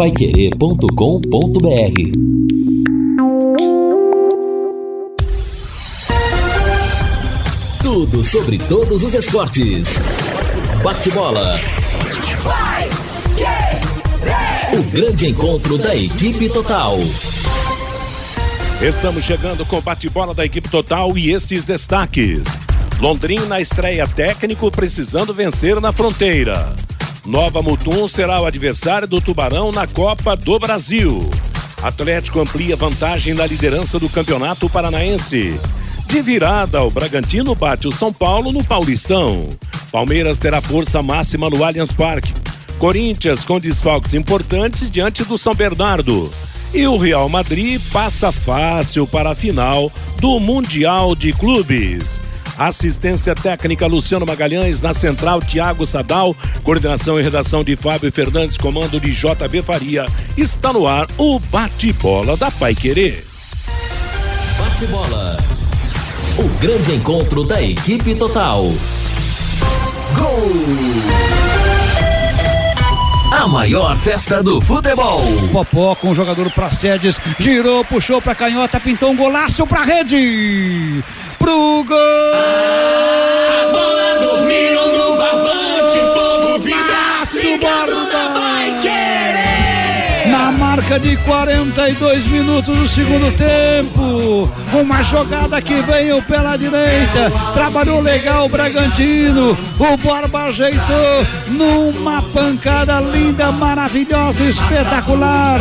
paiquerê.com.br Tudo sobre todos os esportes. Bate-bola. O grande encontro da equipe total. Estamos chegando com o bate-bola da equipe total e estes destaques. Londrina estreia técnico precisando vencer na fronteira. Nova Mutum será o adversário do Tubarão na Copa do Brasil. Atlético amplia vantagem na liderança do Campeonato Paranaense. De virada, o Bragantino bate o São Paulo no Paulistão. Palmeiras terá força máxima no Allianz Parque. Corinthians com desfalques importantes diante do São Bernardo. E o Real Madrid passa fácil para a final do Mundial de Clubes. Assistência técnica Luciano Magalhães, na central Tiago Sadal, coordenação e redação de Fábio Fernandes, comando de JB Faria. Está no ar o bate-bola da Pai Querer. Bate-bola. O grande encontro da equipe total. Gol! A maior festa do futebol. Popó com o jogador para sedes, girou, puxou para canhota, pintou um golaço para rede pro gol! A bola dormiu De 42 minutos do segundo tempo, uma jogada que veio pela direita, trabalhou legal o Bragantino, o Borba ajeitou numa pancada linda, maravilhosa, espetacular.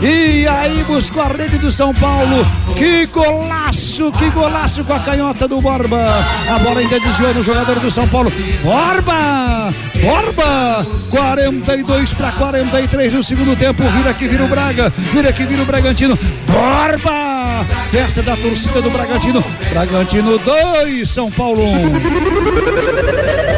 E aí buscou a rede do São Paulo, que golaço, que golaço com a canhota do Borba. A bola ainda desviou no jogador do São Paulo. Borba! Borba! 42 para 43 no segundo tempo. Vira que vira o Braga. Vira que vira o Bragantino. Borba! Festa da torcida do Bragantino. Bragantino 2, São Paulo 1. Um.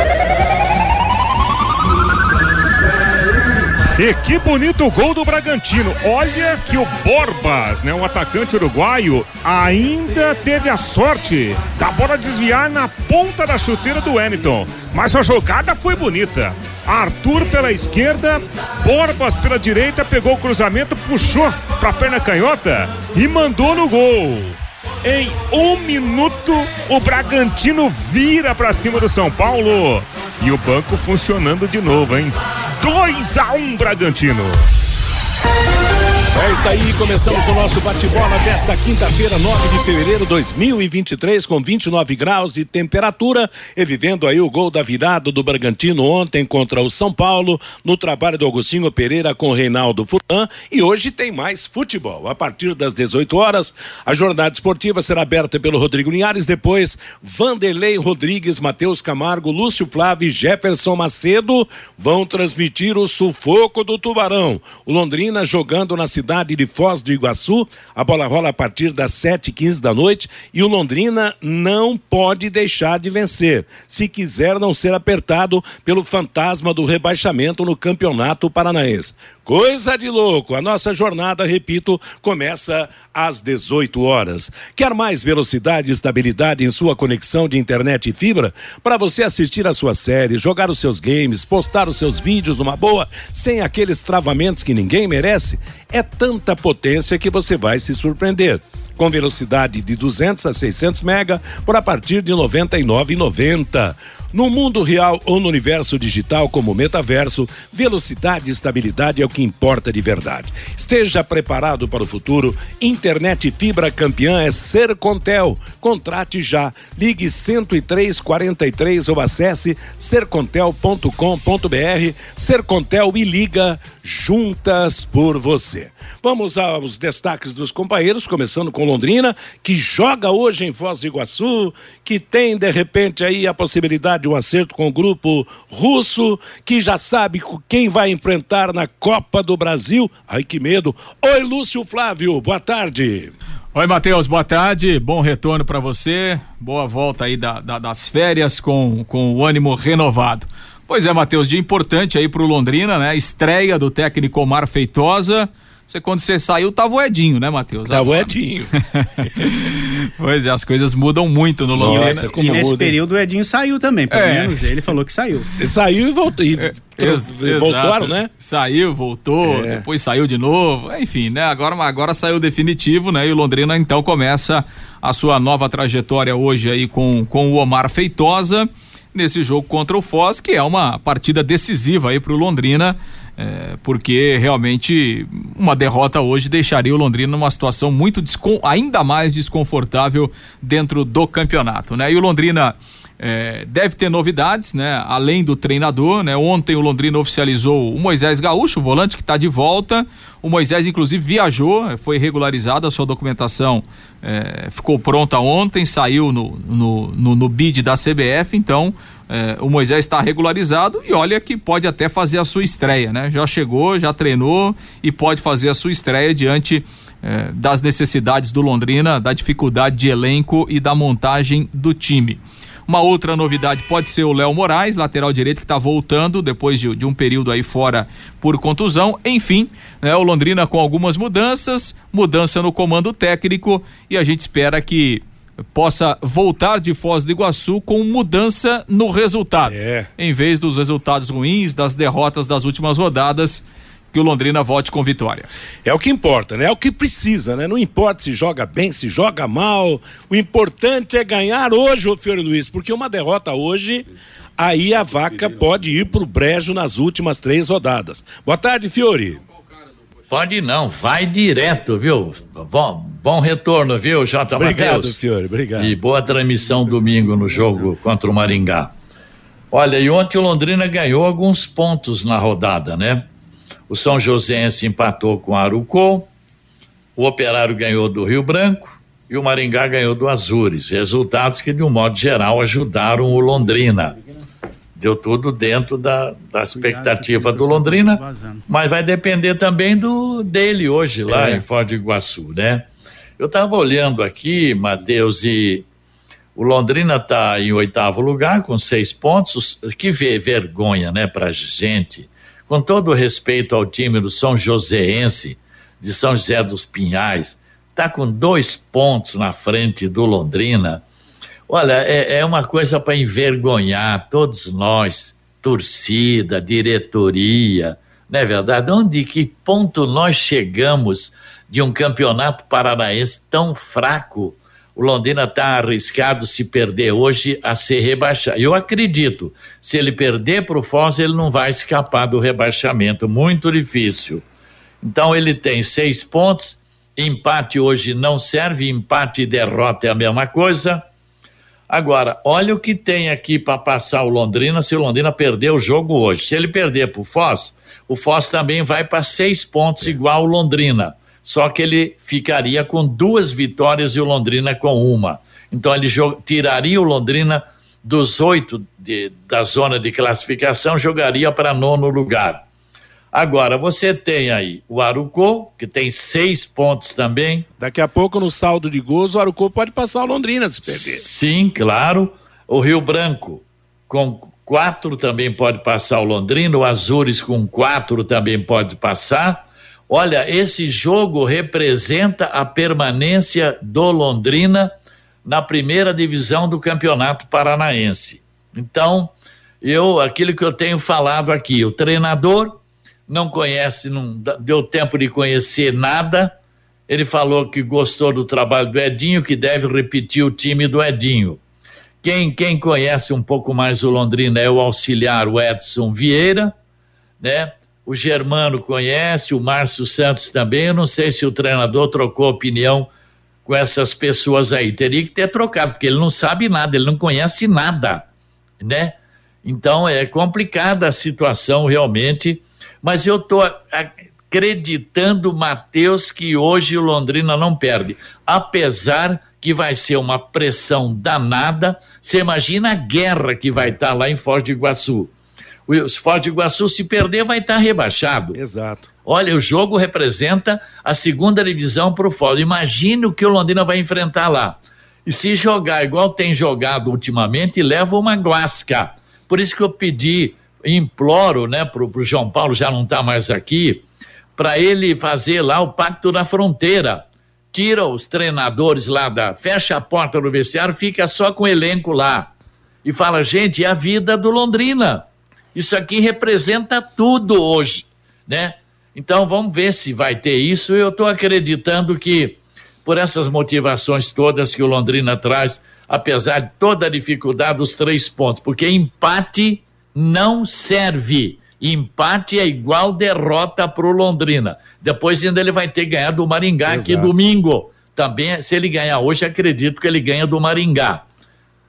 E que bonito gol do Bragantino. Olha que o Borbas, né, um atacante uruguaio, ainda teve a sorte da bola desviar na ponta da chuteira do Wellington. Mas a jogada foi bonita. Arthur pela esquerda, Borbas pela direita, pegou o cruzamento, puxou para a perna canhota e mandou no gol. Em um minuto, o Bragantino vira para cima do São Paulo. E o banco funcionando de novo, hein? 2 a 1 um, Bragantino. É isso aí, começamos o nosso bate-bola desta quinta-feira, 9 de fevereiro de 2023, com 29 graus de temperatura e vivendo aí o gol da virada do Bragantino ontem contra o São Paulo, no trabalho do Agostinho Pereira com o Reinaldo Fulan. E hoje tem mais futebol. A partir das 18 horas, a jornada esportiva será aberta pelo Rodrigo Linhares, depois Vanderlei Rodrigues, Matheus Camargo, Lúcio Flávio e Jefferson Macedo vão transmitir o sufoco do Tubarão. O Londrina jogando na cidade cidade de Foz do Iguaçu. A bola rola a partir das 7 e 15 da noite e o Londrina não pode deixar de vencer, se quiser não ser apertado pelo fantasma do rebaixamento no Campeonato Paranaense. Coisa de louco! A nossa jornada, repito, começa às 18 horas. Quer mais velocidade e estabilidade em sua conexão de internet e fibra? Para você assistir a sua série, jogar os seus games, postar os seus vídeos numa boa, sem aqueles travamentos que ninguém merece? É tanta potência que você vai se surpreender com velocidade de 200 a 600 mega por a partir de 99,90. No mundo real ou no universo digital como metaverso, velocidade e estabilidade é o que importa de verdade. Esteja preparado para o futuro. Internet fibra campeã é Sercontel. Contrate já. Ligue 10343 ou acesse sercontel.com.br. Sercontel e liga juntas por você. Vamos aos destaques dos companheiros, começando com Londrina, que joga hoje em Foz do Iguaçu, que tem de repente aí a possibilidade de um acerto com o grupo russo, que já sabe quem vai enfrentar na Copa do Brasil. Ai que medo. Oi, Lúcio Flávio, boa tarde. Oi, Matheus, boa tarde, bom retorno para você, boa volta aí da, da, das férias com, com o ânimo renovado. Pois é, Matheus, dia importante aí pro Londrina, né? Estreia do técnico Omar Feitosa Você, quando você saiu, tava o Edinho, né, Matheus? Tava o Edinho. pois é, as coisas mudam muito no Londrina. Nossa, e nesse muda. período o Edinho saiu também, pelo é. menos ele falou que saiu. Ele saiu e voltou. E é, voltaram, né? Saiu, voltou, é. depois saiu de novo. Enfim, né? Agora, agora saiu definitivo, né? E o Londrina então começa a sua nova trajetória hoje aí com, com o Omar Feitosa nesse jogo contra o Foz, que é uma partida decisiva aí para o Londrina é, porque realmente uma derrota hoje deixaria o Londrina numa situação muito ainda mais desconfortável dentro do campeonato, né? E o Londrina é, deve ter novidades, né? Além do treinador, né? Ontem o Londrina oficializou o Moisés Gaúcho, o volante que está de volta. O Moisés, inclusive, viajou, foi regularizada a sua documentação, é, ficou pronta ontem, saiu no, no, no, no bid da CBF, então é, o Moisés está regularizado e olha que pode até fazer a sua estreia, né? Já chegou, já treinou e pode fazer a sua estreia diante é, das necessidades do Londrina, da dificuldade de elenco e da montagem do time. Uma outra novidade pode ser o Léo Moraes, lateral direito, que está voltando depois de, de, um período aí fora por contusão. Enfim, né, o Londrina com algumas mudanças, mudança no comando técnico e a gente espera que possa voltar de Foz do Iguaçu com mudança no resultado. É. Em vez dos resultados ruins, das derrotas das últimas rodadas, que o Londrina volte com vitória. É o que importa, né? É o que precisa, né? Não importa se joga bem, se joga mal. O importante é ganhar hoje, ô Fiore Luiz, porque uma derrota hoje, aí a vaca pode ir pro brejo nas últimas três rodadas. Boa tarde, Fiore. Pode não, vai direto, viu? Bom, bom retorno, viu, J. Obrigado, Mateus? Fiore, obrigado. E boa transmissão domingo no jogo contra o Maringá. Olha, e ontem o Londrina ganhou alguns pontos na rodada, né? O São Joséense empatou com o Arucô, o Operário ganhou do Rio Branco e o Maringá ganhou do Azures. Resultados que, de um modo geral, ajudaram o Londrina deu tudo dentro da, da expectativa do Londrina, mas vai depender também do dele hoje lá é. em Foz do Iguaçu, né? Eu estava olhando aqui, Matheus, e o Londrina está em oitavo lugar com seis pontos, que vergonha, né, para gente. Com todo respeito ao time do São Joséense, de São José dos Pinhais, está com dois pontos na frente do Londrina. Olha, é, é uma coisa para envergonhar todos nós, torcida, diretoria, não é verdade? Onde que ponto nós chegamos de um campeonato paranaense tão fraco? O Londrina está arriscado se perder hoje a ser rebaixado. Eu acredito, se ele perder para o Foz, ele não vai escapar do rebaixamento, muito difícil. Então ele tem seis pontos, empate hoje não serve, empate e derrota é a mesma coisa. Agora, olha o que tem aqui para passar o Londrina se o Londrina perder o jogo hoje. Se ele perder para o Foz, o Foz também vai para seis pontos, igual o Londrina. Só que ele ficaria com duas vitórias e o Londrina com uma. Então ele tiraria o Londrina dos oito de, da zona de classificação, jogaria para nono lugar. Agora, você tem aí o Arucô, que tem seis pontos também. Daqui a pouco, no saldo de gols, o Arucô pode passar o Londrina se perder. Sim, claro. O Rio Branco, com quatro, também pode passar o Londrina. O Azures, com quatro, também pode passar. Olha, esse jogo representa a permanência do Londrina na primeira divisão do Campeonato Paranaense. Então, eu, aquilo que eu tenho falado aqui, o treinador não conhece, não deu tempo de conhecer nada. Ele falou que gostou do trabalho do Edinho, que deve repetir o time do Edinho. Quem, quem conhece um pouco mais o Londrina é o auxiliar, o Edson Vieira, né? O Germano conhece, o Márcio Santos também. Eu não sei se o treinador trocou opinião com essas pessoas aí. Teria que ter trocado, porque ele não sabe nada, ele não conhece nada, né? Então é complicada a situação realmente mas eu estou acreditando, Matheus, que hoje o Londrina não perde. Apesar que vai ser uma pressão danada. Você imagina a guerra que vai estar tá lá em Foz Iguaçu. O Foz do Iguaçu, se perder, vai estar tá rebaixado. Exato. Olha, o jogo representa a segunda divisão para o Foz. Imagine o que o Londrina vai enfrentar lá. E se jogar igual tem jogado ultimamente, leva uma guasca. Por isso que eu pedi imploro, né, pro, pro João Paulo, já não está mais aqui, para ele fazer lá o pacto na fronteira. Tira os treinadores lá da. Fecha a porta do vestiário, fica só com o elenco lá. E fala, gente, é a vida do Londrina. Isso aqui representa tudo hoje, né? Então vamos ver se vai ter isso. Eu estou acreditando que, por essas motivações todas que o Londrina traz, apesar de toda a dificuldade dos três pontos, porque empate não serve. Empate é igual derrota para o Londrina. Depois ainda ele vai ter ganhado do Maringá Exato. aqui domingo. Também, se ele ganhar hoje, acredito que ele ganha do Maringá.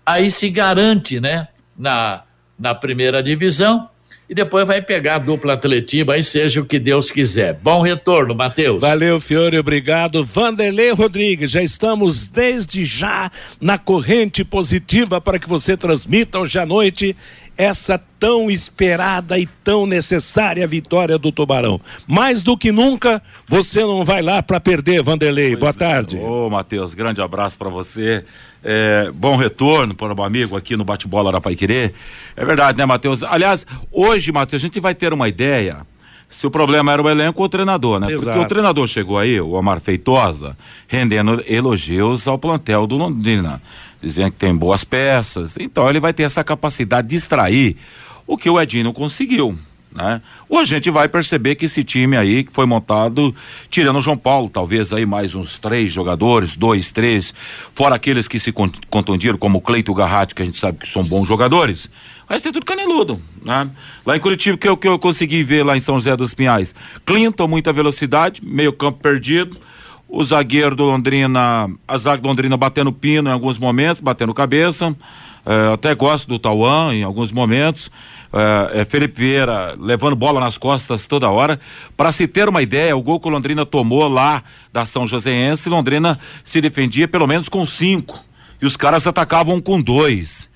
Aí se garante, né, na, na primeira divisão e depois vai pegar a dupla atletiva, aí seja o que Deus quiser. Bom retorno, Matheus. Valeu, Fiore, obrigado. Vanderlei Rodrigues, já estamos desde já na corrente positiva para que você transmita hoje à noite essa tão esperada e tão necessária vitória do Tubarão. Mais do que nunca, você não vai lá para perder, Vanderlei. Pois Boa é. tarde. Ô, Matheus, grande abraço para você. É, bom retorno para o amigo aqui no Bate-Bola Querer. É verdade, né, Matheus? Aliás, hoje, Matheus, a gente vai ter uma ideia se o problema era o elenco ou o treinador, né? Exato. Porque o treinador chegou aí, o Omar Feitosa, rendendo elogios ao plantel do Londrina dizendo que tem boas peças. Então ele vai ter essa capacidade de extrair o que o Edinho não conseguiu. Né? Ou a gente vai perceber que esse time aí que foi montado, tirando o João Paulo, talvez aí mais uns três jogadores, dois, três, fora aqueles que se contundiram, como o Cleito Garratti, que a gente sabe que são bons jogadores, vai ser tudo caneludo, né? Lá em Curitiba, que eu, que eu consegui ver lá em São José dos Pinhais, Clinton, muita velocidade, meio campo perdido, o zagueiro do Londrina, a zaga do Londrina batendo pino em alguns momentos, batendo cabeça. É, até gosto do Tauan em alguns momentos. É, Felipe Vieira levando bola nas costas toda hora. Para se ter uma ideia, o gol que o Londrina tomou lá da São Joséense, Londrina se defendia pelo menos com cinco. E os caras atacavam com dois.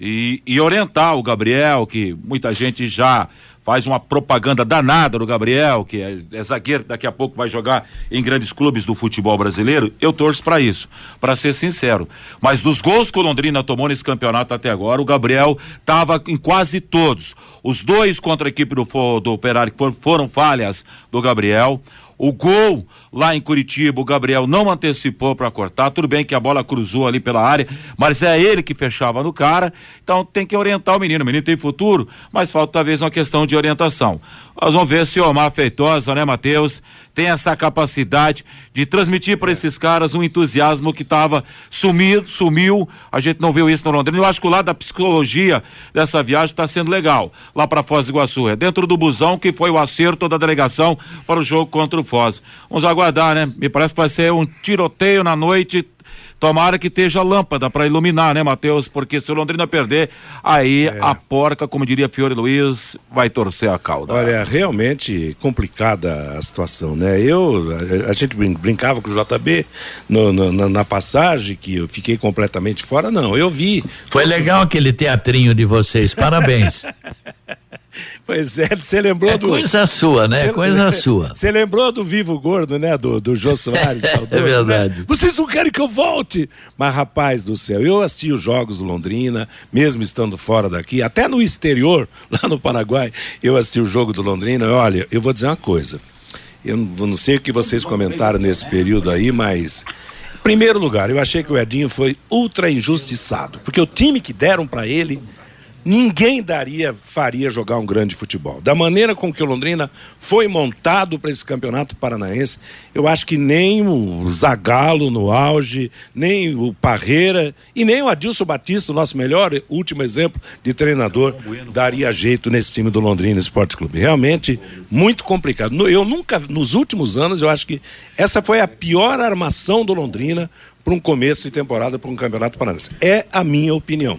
E, e orientar o Gabriel, que muita gente já faz uma propaganda danada do Gabriel, que é, é, zagueiro, daqui a pouco vai jogar em grandes clubes do futebol brasileiro, eu torço para isso, para ser sincero. Mas dos gols que o Londrina tomou nesse campeonato até agora, o Gabriel estava em quase todos. Os dois contra a equipe do, do Operário foram falhas do Gabriel. O gol lá em Curitiba, o Gabriel não antecipou para cortar. Tudo bem que a bola cruzou ali pela área, mas é ele que fechava no cara. Então tem que orientar o menino. O menino tem futuro, mas falta talvez uma questão de orientação. Nós vamos ver se o Omar Feitosa, né, Matheus, tem essa capacidade de transmitir para esses caras um entusiasmo que estava sumido, sumiu. A gente não viu isso no Londrina. Eu acho que o lado da psicologia dessa viagem está sendo legal. Lá para Foz do Iguaçu. É dentro do busão que foi o acerto da delegação para o jogo contra o Foz. Vamos aguardar, né? Me parece que vai ser um tiroteio na noite Tomara que esteja lâmpada para iluminar, né, Matheus? Porque se o Londrina perder, aí é. a porca, como diria Fiore Luiz, vai torcer a cauda. Olha, realmente complicada a situação, né? Eu, a, a gente brincava com o JB no, no, na, na, passagem, que eu fiquei completamente fora, não. Eu vi. Foi legal aquele teatrinho de vocês, parabéns. Pois é, você lembrou é do. Coisa sua, né? Cê, coisa sua. Você lembrou do Vivo Gordo, né? Do, do Jô Soares. é, é verdade. Né? Vocês não querem que eu volte? Mas, rapaz do céu, eu assisti os jogos do Londrina, mesmo estando fora daqui, até no exterior, lá no Paraguai, eu assisti o jogo do Londrina. Olha, eu vou dizer uma coisa. Eu não, não sei o que vocês comentaram nesse período aí, mas. Em primeiro lugar, eu achei que o Edinho foi ultra injustiçado, porque o time que deram para ele ninguém daria, faria jogar um grande futebol. Da maneira com que o Londrina foi montado para esse campeonato paranaense, eu acho que nem o Zagallo no auge, nem o Parreira e nem o Adilson Batista, o nosso melhor último exemplo de treinador, daria jeito nesse time do Londrina Esporte Clube. Realmente muito complicado. Eu nunca, nos últimos anos, eu acho que essa foi a pior armação do Londrina para um começo de temporada para um campeonato paranaense. É a minha opinião.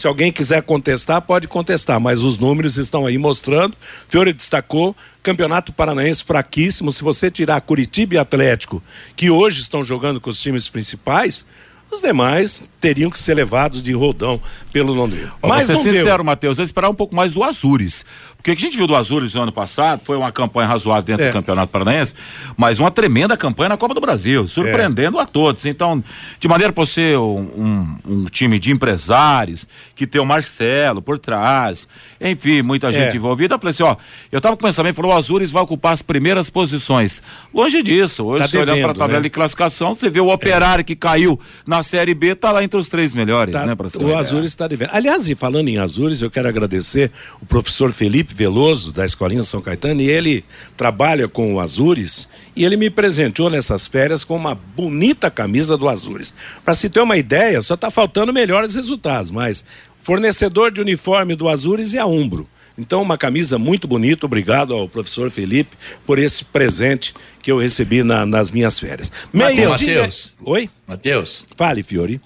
Se alguém quiser contestar, pode contestar, mas os números estão aí mostrando. Fiore destacou, Campeonato Paranaense fraquíssimo. Se você tirar Curitiba e Atlético, que hoje estão jogando com os times principais, os demais teriam que ser levados de rodão pelo Londrina. Mas não sincero, Matheus, eu esperava um pouco mais do Azures. Porque o que a gente viu do Azures no ano passado foi uma campanha razoável dentro É. do Campeonato Paranaense, mas uma tremenda campanha na Copa do Brasil, surpreendendo a todos. Então, de maneira por ser um, um- um time de empresários, que tem o Marcelo por trás, enfim, muita gente É. envolvida, eu falei assim, ó, eu tava com o pensamento, falou, o Azures vai ocupar as primeiras posições. Longe disso, hoje Tá você olhando para a devendo, tabela né? de classificação, você vê o Operário que caiu na Série B, tá lá entre os três melhores, Tá, né, pra o. Azures está devendo. Aliás, e falando em Azures, eu quero agradecer o professor Felipe Veloso, da Escolinha São Caetano, e ele trabalha com o Azures, e ele me presenteou nessas férias com uma bonita camisa do Azures. Para se ter uma ideia, só está faltando melhores resultados, mas fornecedor de uniforme do Azures é a Umbro. Então, uma camisa muito bonita. Obrigado ao professor Felipe por esse presente que eu recebi na- nas minhas férias. Meio-dia- Matheus. Oi? Matheus. Fale, Fiori.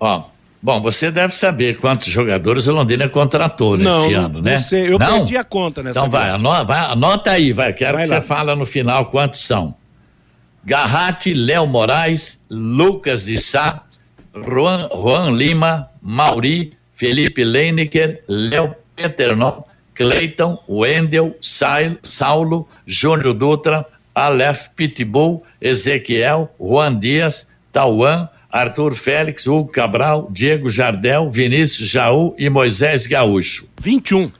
Ó, bom, você deve saber quantos jogadores o Londrina contratou nesse Não, ano, não né? sei. Eu Não? perdi a conta nessa Então vai, anota, vai, anota aí, vai. Quero Vai que lá. você fala no final quantos são. Garratti, Léo Moraes, Lucas de Sá, Juan, Juan Lima, Mauri, Felipe Leinecker, Léo Peternon, Cleiton, Wendel, Sail- Saulo, Júnior Dutra, Aleph Pitbull, Ezequiel, Juan Dias, Tauan, Arthur Félix, Hugo Cabral, Diego Jardel, Vinícius Jaú e Moisés Gaúcho. 21.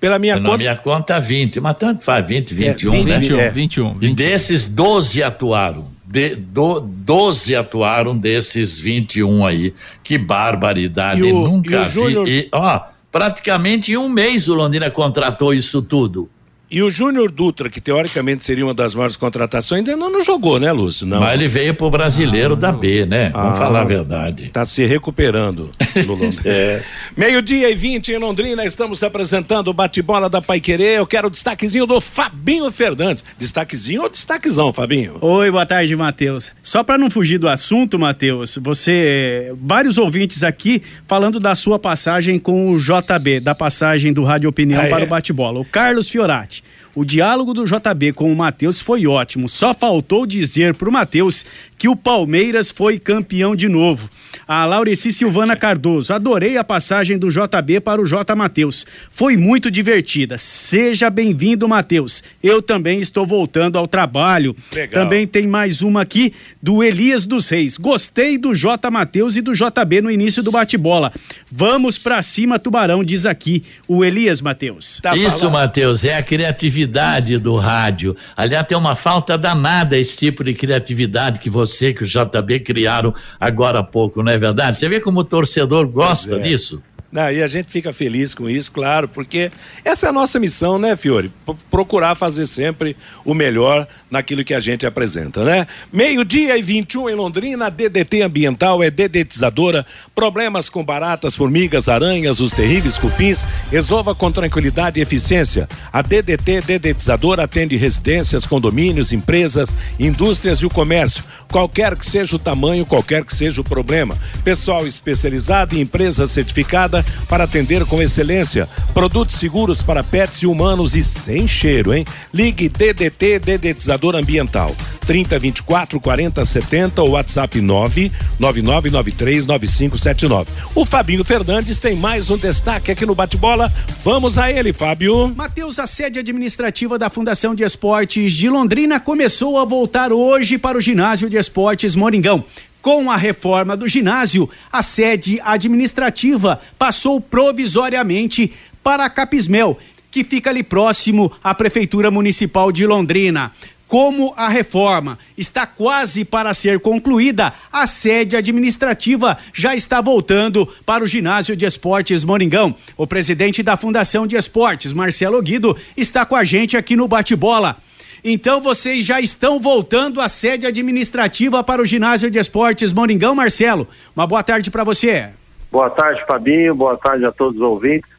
Pela minha Na conta. minha conta, 20, mas tanto faz 20, 21, É, 20, né? 21, É. 21, E 21. desses, 12 atuaram. De, do, 12 atuaram desses 21 aí. Que barbaridade. E o- Nunca e o vi. Júnior- E, ó, praticamente em um mês o Londrina contratou isso tudo. E o Júnior Dutra, que teoricamente seria uma das maiores contratações, ainda não, não jogou, né, Lúcio? Não. Mas ele veio pro brasileiro da B, né? Vamos Ah. falar a verdade. Tá se recuperando no Londrina. É. Meio-dia e 20 em Londrina, estamos apresentando o bate-bola da Pai Querer. Eu quero o destaquezinho do Fabinho Fernandes. Destaquezinho ou destaquezão, Fabinho? Oi, boa tarde, Matheus. Só para não fugir do assunto, Matheus, você. Vários ouvintes aqui falando da sua passagem com o JB, da passagem do Rádio Opinião Ah, para é? o bate-bola. O Carlos Fiorati. O diálogo do JB com o Matheus foi ótimo. Só faltou dizer pro Matheus que o Palmeiras foi campeão de novo. A Laureci Silvana Cardoso, adorei a passagem do JB para o J Matheus. Foi muito divertida. Seja bem-vindo, Matheus. Eu também estou voltando ao trabalho. Legal. Também tem mais uma aqui do Elias dos Reis. Gostei do J Matheus e do JB no início do bate-bola. Vamos pra cima, Tubarão, diz aqui o Elias Matheus. Tá Isso? Matheus, é a criatividade do rádio. Aliás, tem uma falta danada esse tipo de criatividade que você, que o JB criaram agora há pouco, não é verdade? Você vê como o torcedor gosta é. disso? Não, e a gente fica feliz com isso, claro, porque essa é a nossa missão, né, Fiore? P- procurar fazer sempre o melhor naquilo que a gente apresenta, né? Meio-dia e 21 em Londrina, a DDT Ambiental é dedetizadora. Problemas com baratas, formigas, aranhas, os terríveis cupins, resolva com tranquilidade e eficiência. A DDT Dedetizadora atende residências, condomínios, empresas, indústrias e o comércio. Qualquer que seja o tamanho, qualquer que seja o problema. Pessoal especializado e empresa certificada para atender com excelência. Produtos seguros para pets e humanos e sem cheiro, hein? Ligue DDT Dedetizador Ambiental. 3024 4070 ou WhatsApp 999939579. O Fabinho Fernandes tem mais um destaque aqui no bate-bola. Vamos a ele, Fábio. Matheus, a sede administrativa da Fundação de Esportes de Londrina começou a voltar hoje para o ginásio de esportes Moringão. Com a reforma do ginásio, a sede administrativa passou provisoriamente para a Capismel, que fica ali próximo à Prefeitura Municipal de Londrina. Como a reforma está quase para ser concluída, a sede administrativa já está voltando para o ginásio de esportes Moringão. O presidente da Fundação de Esportes, Marcelo Guido, está com a gente aqui no bate-bola. Então vocês já estão voltando à sede administrativa para o ginásio de esportes Moringão, Marcelo. Uma boa tarde para você. Boa tarde, Fabinho. Boa tarde a todos os ouvintes.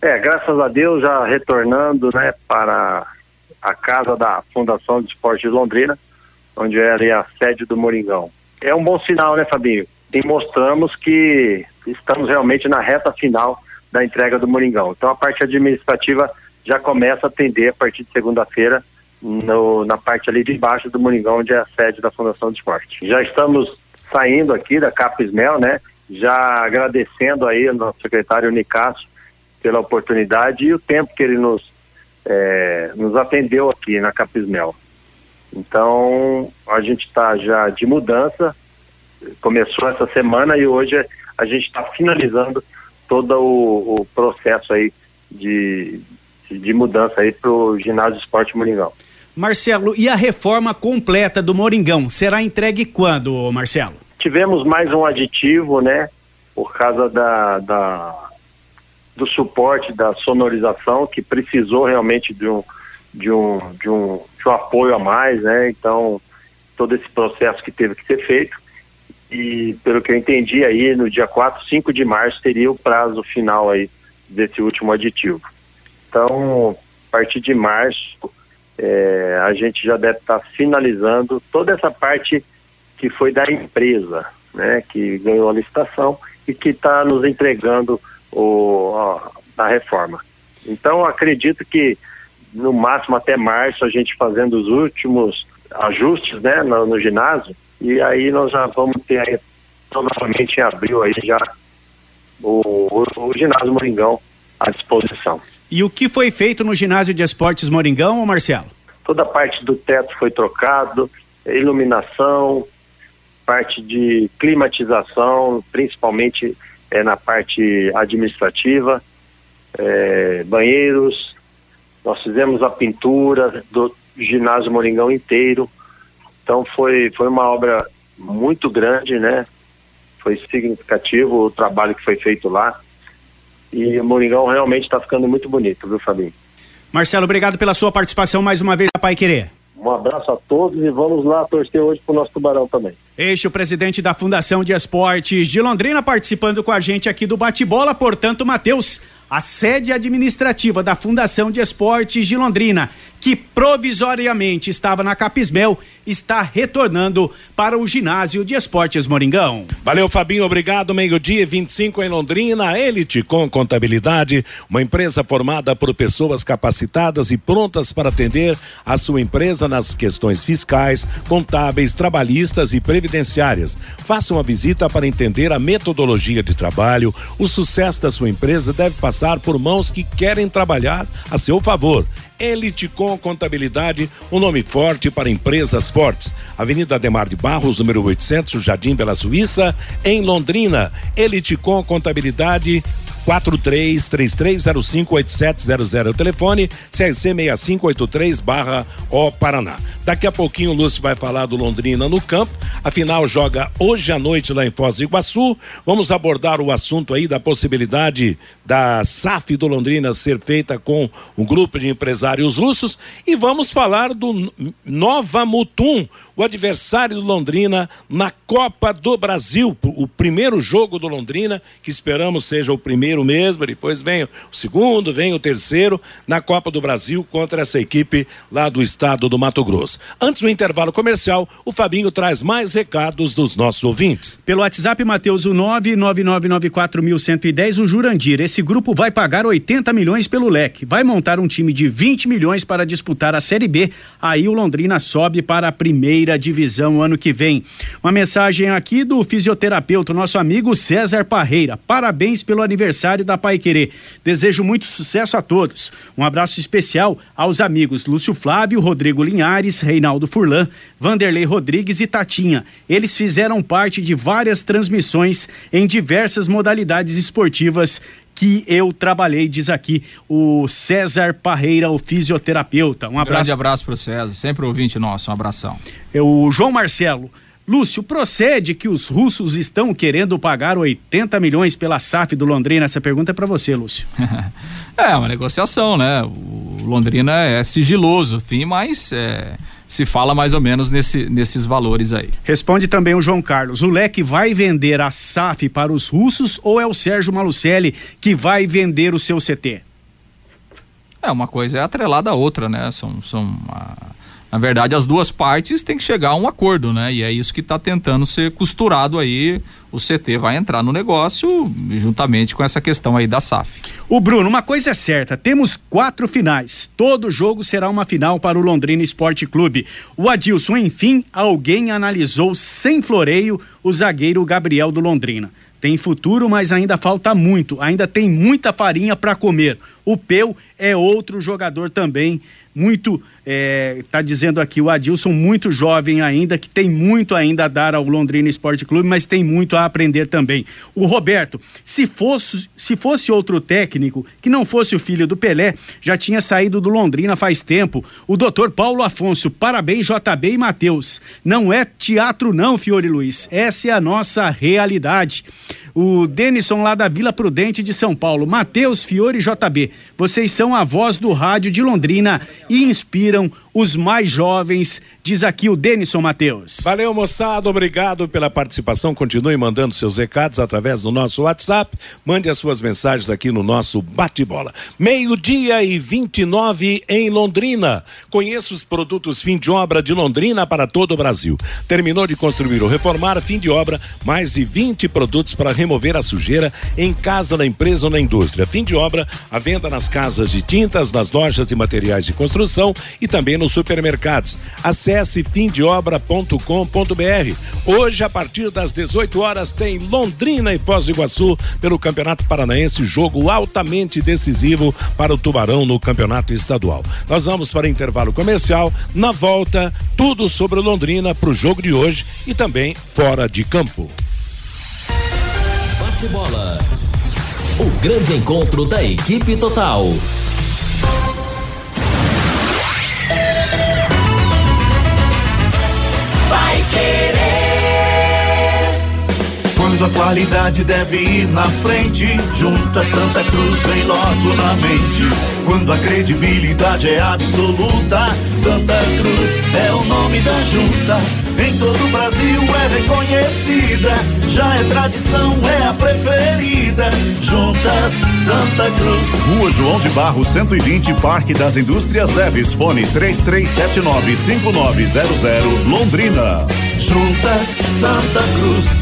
É, graças a Deus, já retornando né, para a casa da Fundação de Esporte de Londrina, onde ali a sede do Moringão. É um bom sinal, né, Fabinho? E mostramos que estamos realmente na reta final da entrega do Moringão. Então, a parte administrativa já começa a atender a partir de segunda-feira no- na parte ali de baixo do Moringão, onde é a sede da Fundação de Esporte. Já estamos saindo aqui da Capismel, né? Já agradecendo aí ao nosso secretário Nicásio pela oportunidade e o tempo que ele nos, é, nos atendeu aqui na Capismel. Então, a gente está já de mudança, começou essa semana e hoje a gente está finalizando todo o, o, processo aí de, de mudança aí para o ginásio esporte Moringão. Marcelo, e a reforma completa do Moringão será entregue quando, Marcelo? Tivemos mais um aditivo, né? Por causa da, da do suporte da sonorização que precisou realmente de um de um, de um de um apoio a mais, né? Então todo esse processo que teve que ser feito e pelo que eu entendi aí no dia 4, 5 de março teria o prazo final aí desse último aditivo. Então, a partir de março é, a gente já deve estar tá finalizando toda essa parte que foi da empresa, né, que ganhou a licitação e que está nos entregando o, a, a reforma. Então, acredito que no máximo até março a gente fazendo os últimos ajustes, né, no, no ginásio e aí nós já vamos ter aí, novamente em abril aí já o, o, o ginásio Moringão à disposição. E o que foi feito no ginásio de esportes Moringão, Marcelo? Toda a parte do teto foi trocado, iluminação, parte de climatização, principalmente é, na parte administrativa, é, banheiros. Nós fizemos a pintura do ginásio Moringão inteiro. Então foi, foi uma obra muito grande, né? Foi significativo o trabalho que foi feito lá. E o Moringão realmente está ficando muito bonito, viu, Fabinho? Marcelo, obrigado pela sua participação mais uma vez na Pai Querer. Um abraço a todos e vamos lá torcer hoje pro nosso Tubarão também. Este é o presidente da Fundação de Esportes de Londrina participando com a gente aqui do bate-bola, portanto, Matheus, a sede administrativa da Fundação de Esportes de Londrina que provisoriamente estava na Capismel, está retornando para o ginásio de esportes Moringão. Valeu, Fabinho, obrigado. Meio-dia 25 em Londrina, Elite com Contabilidade, uma empresa formada por pessoas capacitadas e prontas para atender a sua empresa nas questões fiscais, contábeis, trabalhistas e previdenciárias. Faça uma visita para entender a metodologia de trabalho. O sucesso da sua empresa deve passar por mãos que querem trabalhar a seu favor. Elite com Contabilidade, um nome forte para empresas fortes. Avenida Ademar de Barros, número 800, Jardim Bela Suíça, em Londrina. Elite com Contabilidade, 4333058700 é o telefone, CRC 6583 barra O Paraná. Daqui a pouquinho o Lúcio vai falar do Londrina no campo, afinal joga hoje à noite lá em Foz do Iguaçu. Vamos abordar o assunto aí da possibilidade da SAF do Londrina ser feita com um grupo de empresários russos e vamos falar do Nova Mutum, o adversário do Londrina na Copa do Brasil, o primeiro jogo do Londrina, que esperamos seja o primeiro mesmo, depois vem o segundo, vem o terceiro na Copa do Brasil contra essa equipe lá do estado do Mato Grosso. Antes do intervalo comercial, o Fabinho traz mais recados dos nossos ouvintes. Pelo WhatsApp, Matheus, o 99994110, o Jurandir. Esse grupo vai pagar 80 milhões pelo leque. Vai montar um time de 20 milhões para disputar a Série B. Aí o Londrina sobe para a primeira divisão ano que vem. Uma mensagem aqui do fisioterapeuta, nosso amigo César Parreira. Parabéns pelo aniversário da Pai Querer. Desejo muito sucesso a todos. Um abraço especial aos amigos Lúcio Flávio, Rodrigo Linhares, Reinaldo Furlan, Vanderlei Rodrigues e Tatinha. Eles fizeram parte de várias transmissões em diversas modalidades esportivas que eu trabalhei, diz aqui o César Parreira, o fisioterapeuta. Um abraço. grande abraço para o César, sempre ouvinte nosso, um abração. O João Marcelo. Lúcio, procede que os russos estão querendo pagar 80 milhões pela SAF do Londrina? Essa pergunta é para você, Lúcio. é uma negociação, né? O Londrina é sigiloso, fim, mas é, se fala mais ou menos nesse, nesses valores aí. Responde também o João Carlos. O Leque vai vender a SAF para os russos ou é o Sérgio Malucelli que vai vender o seu CT? É, uma coisa é atrelada à outra, né? São, são a, na verdade, as duas partes têm que chegar a um acordo, né? E é isso que está tentando ser costurado aí o CT vai entrar no negócio juntamente com essa questão aí da SAF. O Bruno, uma coisa é certa, temos quatro finais. Todo jogo será uma final para o Londrina Esporte Clube. O Adilson, enfim, alguém analisou sem floreio o zagueiro Gabriel do Londrina. tem futuro, mas ainda falta muito, ainda tem muita farinha para comer. O Peu é outro jogador também muito, está é, dizendo aqui o Adilson, muito jovem ainda, que tem muito ainda a dar ao Londrina Esporte Clube, mas tem muito a aprender também. O Roberto, se fosse, se fosse outro técnico, que não fosse o filho do Pelé, já tinha saído do Londrina faz tempo. O doutor Paulo Afonso, parabéns JB e Matheus. Não é teatro não, Fiore Luiz, essa é a nossa realidade o Denison lá da Vila Prudente de São Paulo. Matheus Fiore JB, vocês são a voz do rádio de Londrina e inspiram os mais jovens, diz aqui o Denison Matheus. Valeu, moçada, obrigado pela participação. Continue mandando seus recados através do nosso WhatsApp. Mande as suas mensagens aqui no nosso bate-bola. Meio-dia e 29 em Londrina. Conheça os produtos fim de obra de Londrina para todo o Brasil. Terminou de construir ou reformar, fim de obra, mais de 20 produtos para remover a sujeira em casa, na empresa ou na indústria. Fim de obra, a venda nas casas de tintas, nas lojas e materiais de construção e também nos supermercados. Acesse fimdeobra.com.br. Hoje, a partir das 18 horas, tem Londrina e Foz do Iguaçu pelo Campeonato Paranaense, jogo altamente decisivo para o Tubarão no Campeonato Estadual. Nós vamos para intervalo comercial. Na volta, tudo sobre Londrina para o jogo de hoje e também fora de campo. Bate bola. O grande encontro da equipe total. A qualidade deve ir na frente, junta Santa Cruz vem logo na mente. Quando a credibilidade é absoluta, Santa Cruz é o nome da junta. Em todo o Brasil é reconhecida, já é tradição, é a preferida. Juntas Santa Cruz. Rua João de Barro 120, Parque das Indústrias Leves, fone 33795900, Londrina. Juntas Santa Cruz.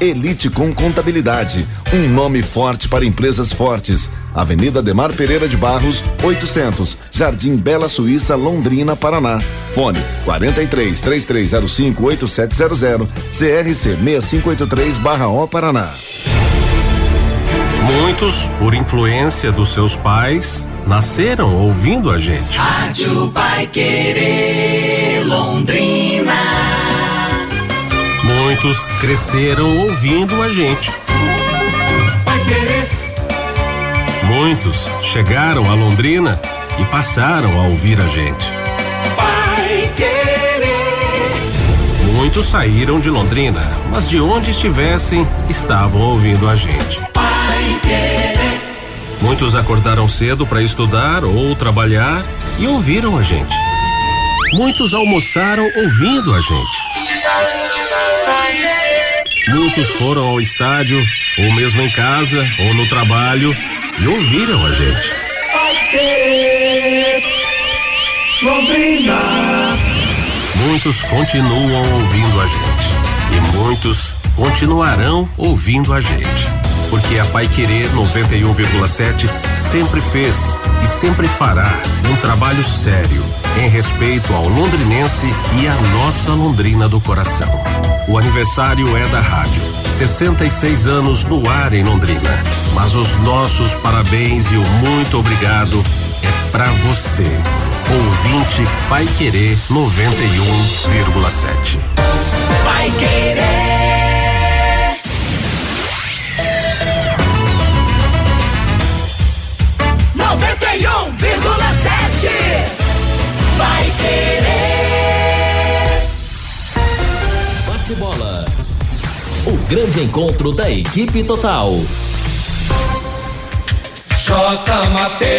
Elite com Contabilidade, um nome forte para empresas fortes. Avenida Demar Pereira de Barros, 800, Jardim Bela Suíça, Londrina, Paraná. Fone 43 3305 8700, CRC 6583/O Paraná. Muitos, por influência dos seus pais, nasceram ouvindo a gente. Rádio Pai Querer Londrina. Muitos cresceram ouvindo a gente. Muitos chegaram a Londrina e passaram a ouvir a gente. Muitos saíram de Londrina, mas de onde estivessem, estavam ouvindo a gente. Muitos acordaram cedo para estudar ou trabalhar e ouviram a gente. Muitos almoçaram ouvindo a gente. Muitos foram ao estádio, ou mesmo em casa, ou no trabalho, e ouviram a gente. Muitos continuam ouvindo a gente. E muitos continuarão ouvindo a gente. Porque a Pai Querer 91,7 sempre fez e sempre fará um trabalho sério em respeito ao londrinense e à nossa Londrina do coração. O aniversário é da rádio. 66 anos no ar em Londrina. Mas os nossos parabéns e o muito obrigado é para você. Ouvinte Pai Querer 91,7. Vai querer. Noventa e um vírgula sete. Vai querer. Bate bola. O grande encontro da equipe total.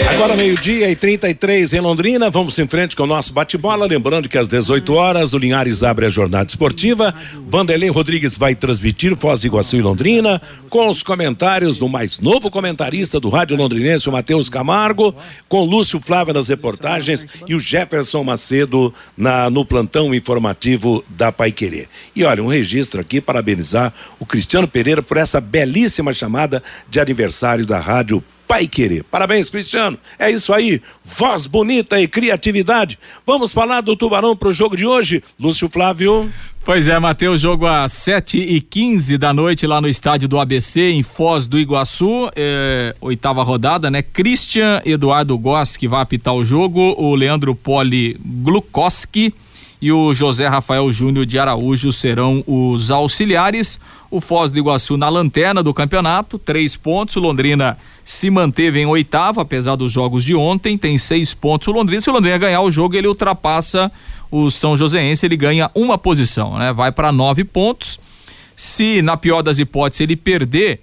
Agora meio-dia e 33 em Londrina. Vamos em frente com o nosso bate-bola. Lembrando que às 18 horas o Linhares abre a jornada esportiva. Vanderlei Rodrigues vai transmitir Foz do Iguaçu e Londrina com os comentários do mais novo comentarista do Rádio Londrinense, o Matheus Camargo, com Lúcio Flávio nas reportagens e o Jefferson Macedo na, no plantão informativo da Pai Querer. E olha, um registro aqui, parabenizar o Cristiano Pereira por essa belíssima chamada de aniversário da Rádio Pai Querer. Parabéns, Cristiano. É isso aí. Voz bonita e criatividade. Vamos falar do Tubarão para o jogo de hoje. Lúcio Flávio. Pois é, Matheus, jogo às 7 e 15 da noite lá no estádio do ABC, em Foz do Iguaçu, é, oitava rodada, né? Christian Eduardo Goss que vai apitar o jogo, o Leandro Poli Glukoski e o José Rafael Júnior de Araújo serão os auxiliares. O Foz do Iguaçu na lanterna do campeonato, três pontos. O Londrina se manteve em oitavo, apesar dos jogos de ontem, tem seis pontos. O Londrina, se o Londrina ganhar o jogo, ele ultrapassa o São Joséense, ele ganha uma posição, né? Vai para nove pontos. Se, na pior das hipóteses, ele perder,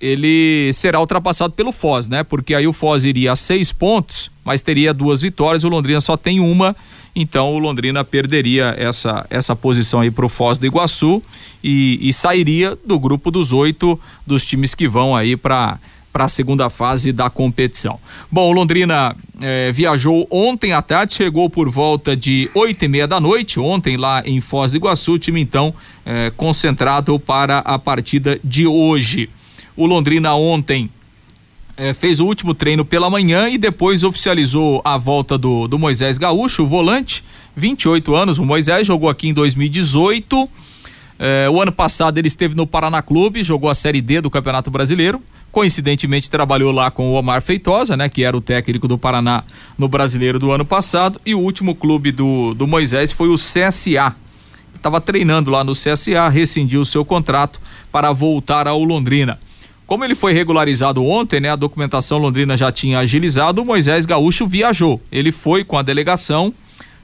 ele será ultrapassado pelo Foz, né? Porque aí o Foz iria a seis pontos, mas teria duas vitórias, o Londrina só tem uma então o Londrina perderia essa, essa posição aí para o Foz do Iguaçu e, e, sairia do grupo dos oito dos times que vão aí para para a segunda fase da competição. Bom, o Londrina eh, viajou ontem à tarde, chegou por volta de oito e meia da noite, ontem lá em Foz do Iguaçu, o time então eh, concentrado para a partida de hoje. O Londrina ontem é, fez o último treino pela manhã e depois oficializou a volta do, do Moisés Gaúcho, o volante, 28 anos. O Moisés jogou aqui em 2018. É, o ano passado ele esteve no Paraná Clube, jogou a Série D do Campeonato Brasileiro. Coincidentemente trabalhou lá com o Omar Feitosa, né, que era o técnico do Paraná no Brasileiro do ano passado. E o último clube do, do Moisés foi o CSA. Estava treinando lá no CSA, rescindiu o seu contrato para voltar ao Londrina. Como ele foi regularizado ontem, né? A documentação londrina já tinha agilizado, o Moisés Gaúcho viajou. Ele foi com a delegação,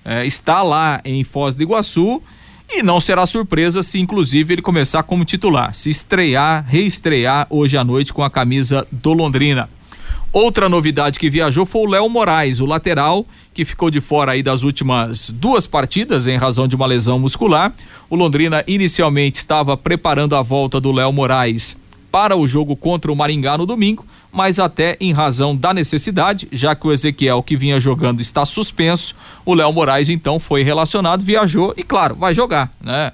eh, está lá em Foz do Iguaçu e não será surpresa se inclusive ele começar como titular, se estrear, reestrear hoje à noite com a camisa do Londrina. Outra novidade que viajou foi o Léo Moraes, o lateral, que ficou de fora aí das últimas duas partidas em razão de uma lesão muscular. O Londrina inicialmente estava preparando a volta do Léo Moraes para o jogo contra o Maringá no domingo, mas até em razão da necessidade, já que o Ezequiel que vinha jogando está suspenso, o Léo Moraes então foi relacionado, viajou e claro, vai jogar, né?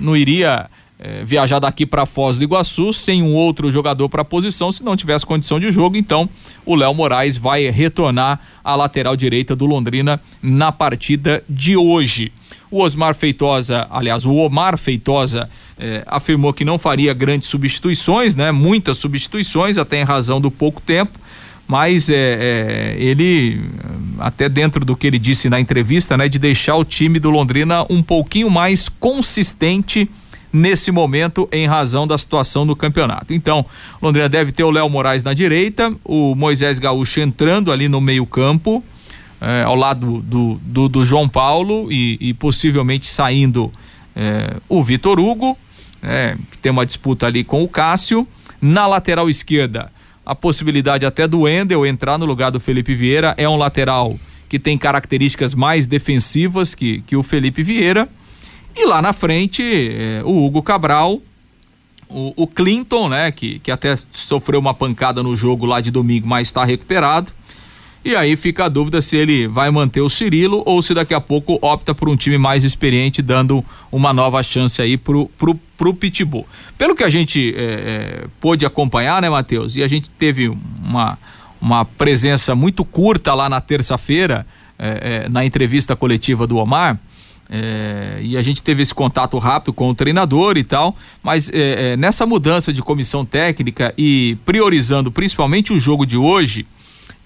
Não iria é, viajar daqui para Foz do Iguaçu sem um outro jogador para a posição se não tivesse condição de jogo. Então, o Léo Moraes vai retornar à lateral direita do Londrina na partida de hoje. O Osmar Feitosa, aliás, o Omar Feitosa eh, afirmou que não faria grandes substituições, né? Muitas substituições, até em razão do pouco tempo. Mas é, ele, até dentro do que ele disse na entrevista, né, de deixar o time do Londrina um pouquinho mais consistente nesse momento em razão da situação do campeonato. Então, Londrina deve ter o Léo Moraes na direita, o Moisés Gaúcho entrando ali no meio-campo, é, ao lado do, do, do João Paulo e, e possivelmente saindo é, o Vitor Hugo, é, que tem uma disputa ali com o Cássio. Na lateral esquerda, a possibilidade até do Endel entrar no lugar do Felipe Vieira. É um lateral que tem características mais defensivas que, que o Felipe Vieira. E lá na frente, é, o Hugo Cabral, o, o, Clinton, né, que, que até sofreu uma pancada no jogo lá de domingo, mas está recuperado. E aí fica a dúvida se ele vai manter o Cirilo ou se daqui a pouco opta por um time mais experiente, dando uma nova chance aí pro, pro, pro Pitbull. Pelo que a gente é, é, pôde acompanhar, né, Matheus? E a gente teve uma, uma presença muito curta lá na terça-feira, é, na entrevista coletiva do Omar. É, e a gente teve esse contato rápido com o treinador e tal, mas é, é, nessa mudança de comissão técnica e priorizando principalmente o jogo de hoje,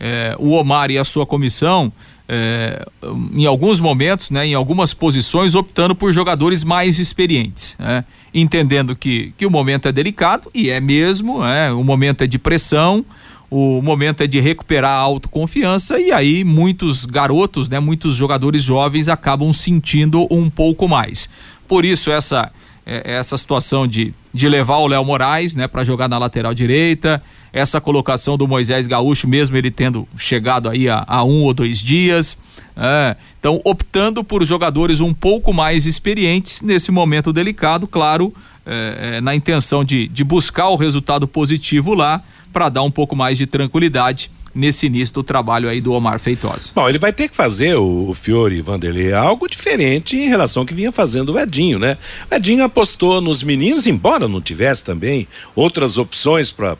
é, o Omar e a sua comissão, é, em alguns momentos, né, em algumas posições, optando por jogadores mais experientes, né, entendendo que, que o momento é delicado, e é mesmo, é, o momento é de pressão, o momento é de recuperar a autoconfiança, e aí muitos garotos, né, muitos jogadores jovens acabam sentindo um pouco mais. Por isso, essa é, essa situação de, de levar o Léo Moraes, né, para jogar na lateral direita, essa colocação do Moisés Gaúcho, mesmo ele tendo chegado aí a, a um ou dois dias. É, então, optando por jogadores um pouco mais experientes nesse momento delicado, claro, é, é, na intenção de, de buscar o resultado positivo lá para dar um pouco mais de tranquilidade nesse início do trabalho aí do Omar Feitosa. Bom, ele vai ter que fazer o, o Fiore Vanderlei algo diferente em relação ao que vinha fazendo o Edinho, né? O Edinho apostou nos meninos, embora não tivesse também outras opções para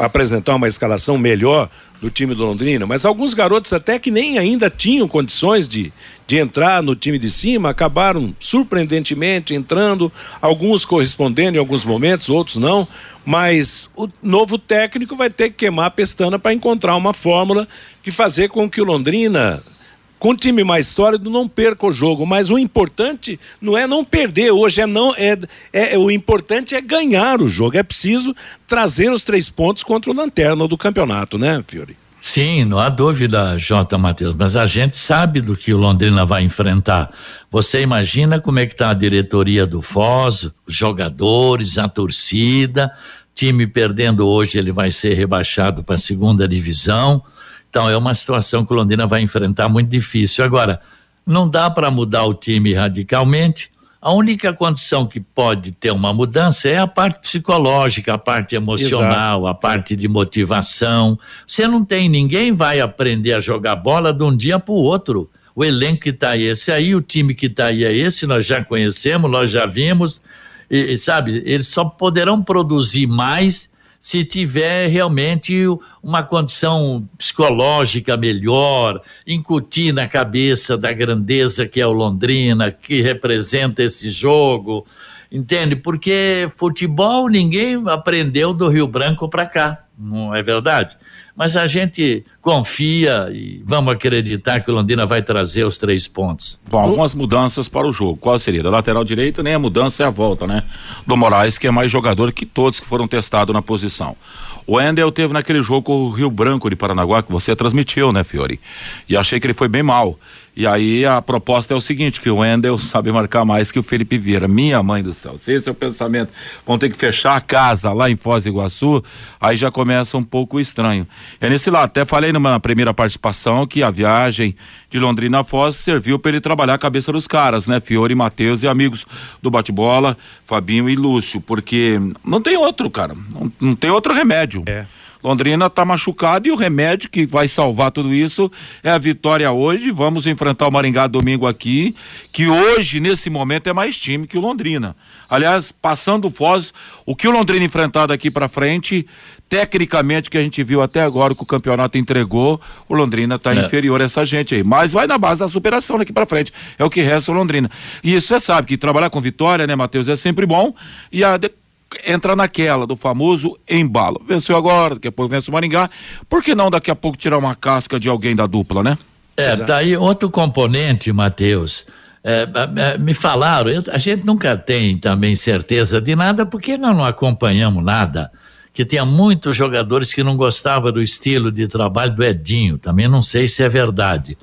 apresentar uma escalação melhor do time do Londrina, mas alguns garotos até que nem ainda tinham condições de, de entrar no time de cima acabaram surpreendentemente entrando, alguns correspondendo em alguns momentos, outros não, mas o novo técnico vai ter que queimar a pestana para encontrar uma fórmula de fazer com que o Londrina com um time mais sólido não perca o jogo, mas o importante não é não perder hoje, é não é, é o importante é ganhar o jogo. É preciso trazer os três pontos contra o lanterna do campeonato, né, Fiore? Sim, não há dúvida, Jota Matheus, mas a gente sabe do que o Londrina vai enfrentar. Você imagina como é que está a diretoria do Foz, os jogadores, a torcida, time perdendo hoje, ele vai ser rebaixado para a segunda divisão. Então é uma situação que o Londrina vai enfrentar muito difícil. Agora, não dá para mudar o time radicalmente. A única condição que pode ter uma mudança é a parte psicológica, a parte emocional, Exato. a parte de motivação. Você não tem ninguém vai aprender a jogar bola de um dia para o outro. O elenco que está aí esse aí, o time que está aí é esse, nós já conhecemos, nós já vimos, e, e, sabe, eles só poderão produzir mais se tiver realmente uma condição psicológica melhor, incutir na cabeça da grandeza que é o Londrina, que representa esse jogo, entende? Porque futebol ninguém aprendeu do Rio Branco para cá, não é verdade? Mas a gente confia e vamos acreditar que o Londrina vai trazer os três pontos. Bom, algumas mudanças para o jogo. Qual seria? Da lateral direita, nem a mudança é a volta, né? Do Moraes, que é mais jogador que todos que foram testados na posição. O Endel teve naquele jogo o Rio Branco de Paranaguá, que você transmitiu, né, Fiore? E achei que ele foi bem mal. E aí a proposta é o seguinte, que o Wendel sabe marcar mais que o Felipe Vieira. Minha mãe do céu, se esse é o pensamento, vão ter que fechar a casa lá em Foz do Iguaçu, aí já começa um pouco estranho. É nesse lado, até falei numa primeira participação que a viagem de Londrina a Foz serviu para ele trabalhar a cabeça dos caras, né? Fiore, Matheus e amigos do bate-bola, Fabinho e Lúcio, porque não tem outro, cara, não, não tem outro remédio. É. Londrina está machucado e o remédio que vai salvar tudo isso é a vitória hoje. Vamos enfrentar o Maringá domingo aqui, que hoje, nesse momento, é mais time que o Londrina. Aliás, passando o Foz, o que o Londrina enfrentar daqui para frente, tecnicamente, que a gente viu até agora que o campeonato entregou, o Londrina está é. inferior a essa gente aí. Mas vai na base da superação daqui para frente. É o que resta o Londrina. E isso você sabe que trabalhar com vitória, né, Matheus, é sempre bom. E a entra naquela do famoso embalo. Venceu agora, daqui a pouco vence o Maringá. Por que não daqui a pouco tirar uma casca de alguém da dupla, né? É, Exato. daí outro componente, Matheus. É, é, me falaram, eu, a gente nunca tem também certeza de nada porque nós não acompanhamos nada. Que tinha muitos jogadores que não gostavam do estilo de trabalho do Edinho, também não sei se é verdade.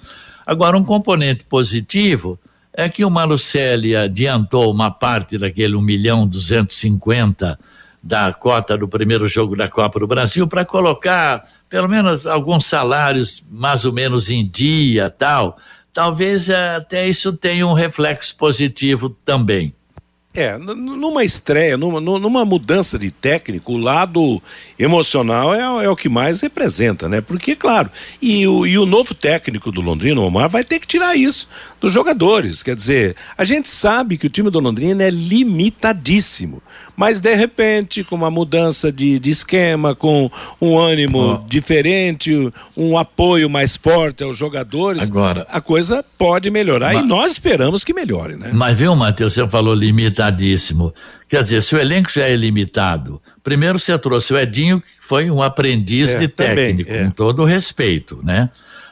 Agora, um componente positivo é que o Malucelli adiantou uma parte daquele 1 milhão 250 da cota do primeiro jogo da Copa do Brasil para colocar pelo menos alguns salários mais ou menos em dia tal. Talvez até isso tenha um reflexo positivo também. É, numa estreia, numa, numa mudança de técnico, o lado emocional é, é, o que mais representa, né? Porque, claro, e o, e o novo técnico do Londrina, o Omar, vai ter que tirar isso dos jogadores. Quer dizer, a gente sabe que o time do Londrina é limitadíssimo, mas de repente, com uma mudança de, de esquema, com um ânimo oh. diferente, um apoio mais forte aos jogadores, Agora, a coisa pode melhorar mas, e nós esperamos que melhore, né? Mas viu, Matheus, você falou limitadíssimo. Quer dizer, se o elenco já é limitado, primeiro você trouxe o Edinho, que foi um aprendiz é, de técnico, também, é. com todo o respeito, né?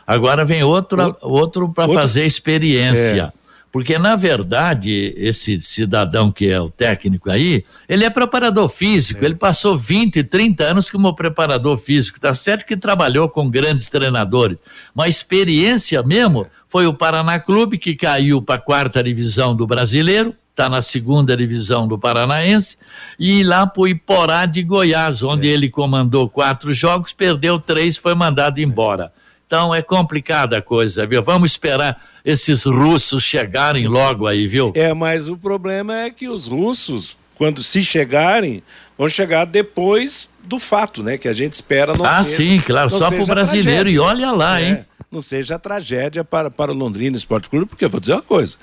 Agora vem outro, outro para fazer experiência. É. Porque, na verdade, esse cidadão que é o técnico aí, ele é preparador físico, é. ele passou 20, 30 anos como preparador físico, tá certo que trabalhou com grandes treinadores, mas experiência mesmo foi o Paraná Clube, que caiu para a quarta divisão do brasileiro, está na segunda divisão do Paranaense, e lá para o Iporá de Goiás, onde é. ele comandou quatro jogos, perdeu três, foi mandado embora. Então é complicada a coisa, viu? Vamos esperar esses russos chegarem logo aí, viu? É, mas o problema é que os russos, quando se chegarem, vão chegar depois do fato, né? Que a gente espera não Ah, seja, sim, claro, só para o brasileiro. E olha lá, é, hein? Não seja tragédia para, para o Londrina Esporte Clube, porque eu vou dizer uma coisa: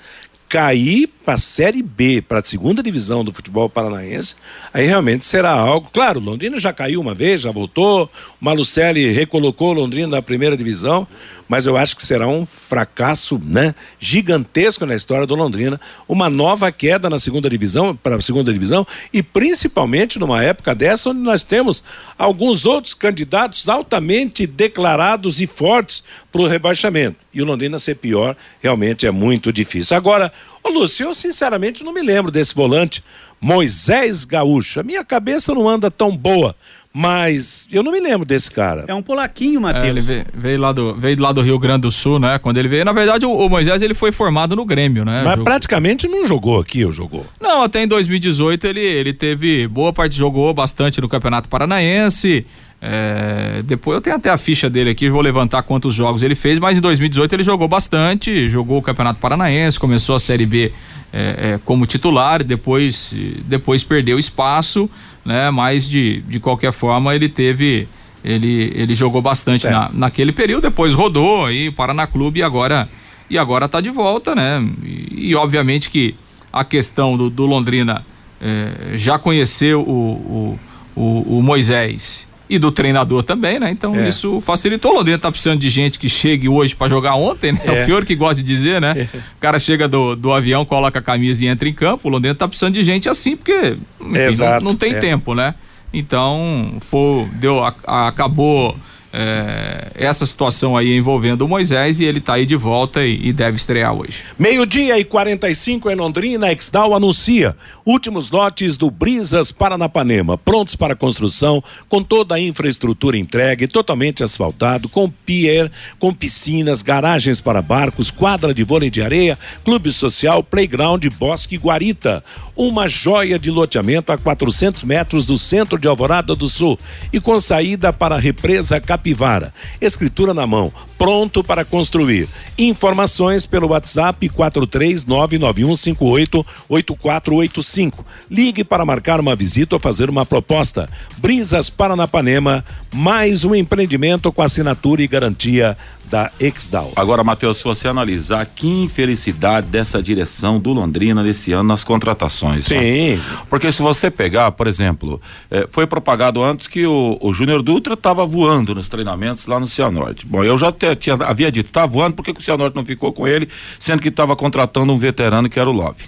cair para a Série B, para a segunda divisão do futebol paranaense, aí realmente será algo. Claro, Londrina já caiu uma vez, já voltou, o Malucelli recolocou Londrina na primeira divisão, mas eu acho que será um fracasso né, gigantesco na história do Londrina, uma nova queda na segunda divisão, para a segunda divisão, e principalmente numa época dessa onde nós temos alguns outros candidatos altamente declarados e fortes para o rebaixamento. E o Londrina ser pior realmente é muito difícil. Agora, Ô Lúcio, eu sinceramente não me lembro desse volante Moisés Gaúcho. A minha cabeça não anda tão boa, mas eu não me lembro desse cara. É um polaquinho, Matheus. É, ele veio, veio, lá do, veio lá do Rio Grande do Sul, né? Quando ele veio. Na verdade, o, o Moisés ele foi formado no Grêmio, né? Mas praticamente não jogou aqui, ou jogou? Não, até em 2018 ele, ele teve boa parte, jogou bastante no Campeonato Paranaense. É, depois eu tenho até a ficha dele aqui, vou levantar quantos jogos ele fez, mas em 2018 ele jogou bastante, jogou o Campeonato Paranaense, começou a Série B é, é, como titular, depois, depois perdeu espaço, né? Mas de, de qualquer forma ele teve. Ele, ele jogou bastante na, naquele período, depois rodou aí, Paraná Clube e agora e agora tá de volta, né? E, e obviamente que a questão do, do Londrina é, já conheceu o, o, o, o Moisés e do treinador também, né? Então É. isso facilitou. O Londrina tá precisando de gente que chegue hoje para jogar ontem, né? É. O Fiore que gosta de dizer, né? O cara chega do, do avião, coloca a camisa e entra em campo. O Londrina tá precisando de gente assim, porque enfim, não, não tem é. tempo, né? Então, foi, deu, a- a- acabou é, essa situação aí envolvendo o Moisés e ele tá aí de volta e, e deve estrear hoje. Meio-dia e 45 em Londrina, Exdal anuncia últimos lotes do Brisas Paranapanema, prontos para construção, com toda a infraestrutura entregue, totalmente asfaltado, com pier, com piscinas, garagens para barcos, quadra de vôlei de areia, clube social, playground, bosque guarita. Uma joia de loteamento a 400 metros do centro de Alvorada do Sul e com saída para a represa Capivara. Escritura na mão, pronto para construir. Informações pelo WhatsApp 43991588485. Ligue para marcar uma visita ou fazer uma proposta. Brisas Paranapanema, mais um empreendimento com assinatura e garantia da Exdal. Agora, Matheus, se você analisar que infelicidade dessa direção do Londrina nesse ano nas contratações. Sim. né? Porque se você pegar, por exemplo, eh, foi propagado antes que o, o Júnior Dutra estava voando nos treinamentos lá no Cianorte. Bom, eu já te- tinha, havia dito, está voando, por que, que o Cianorte não ficou com ele, sendo que estava contratando um veterano que era o Love?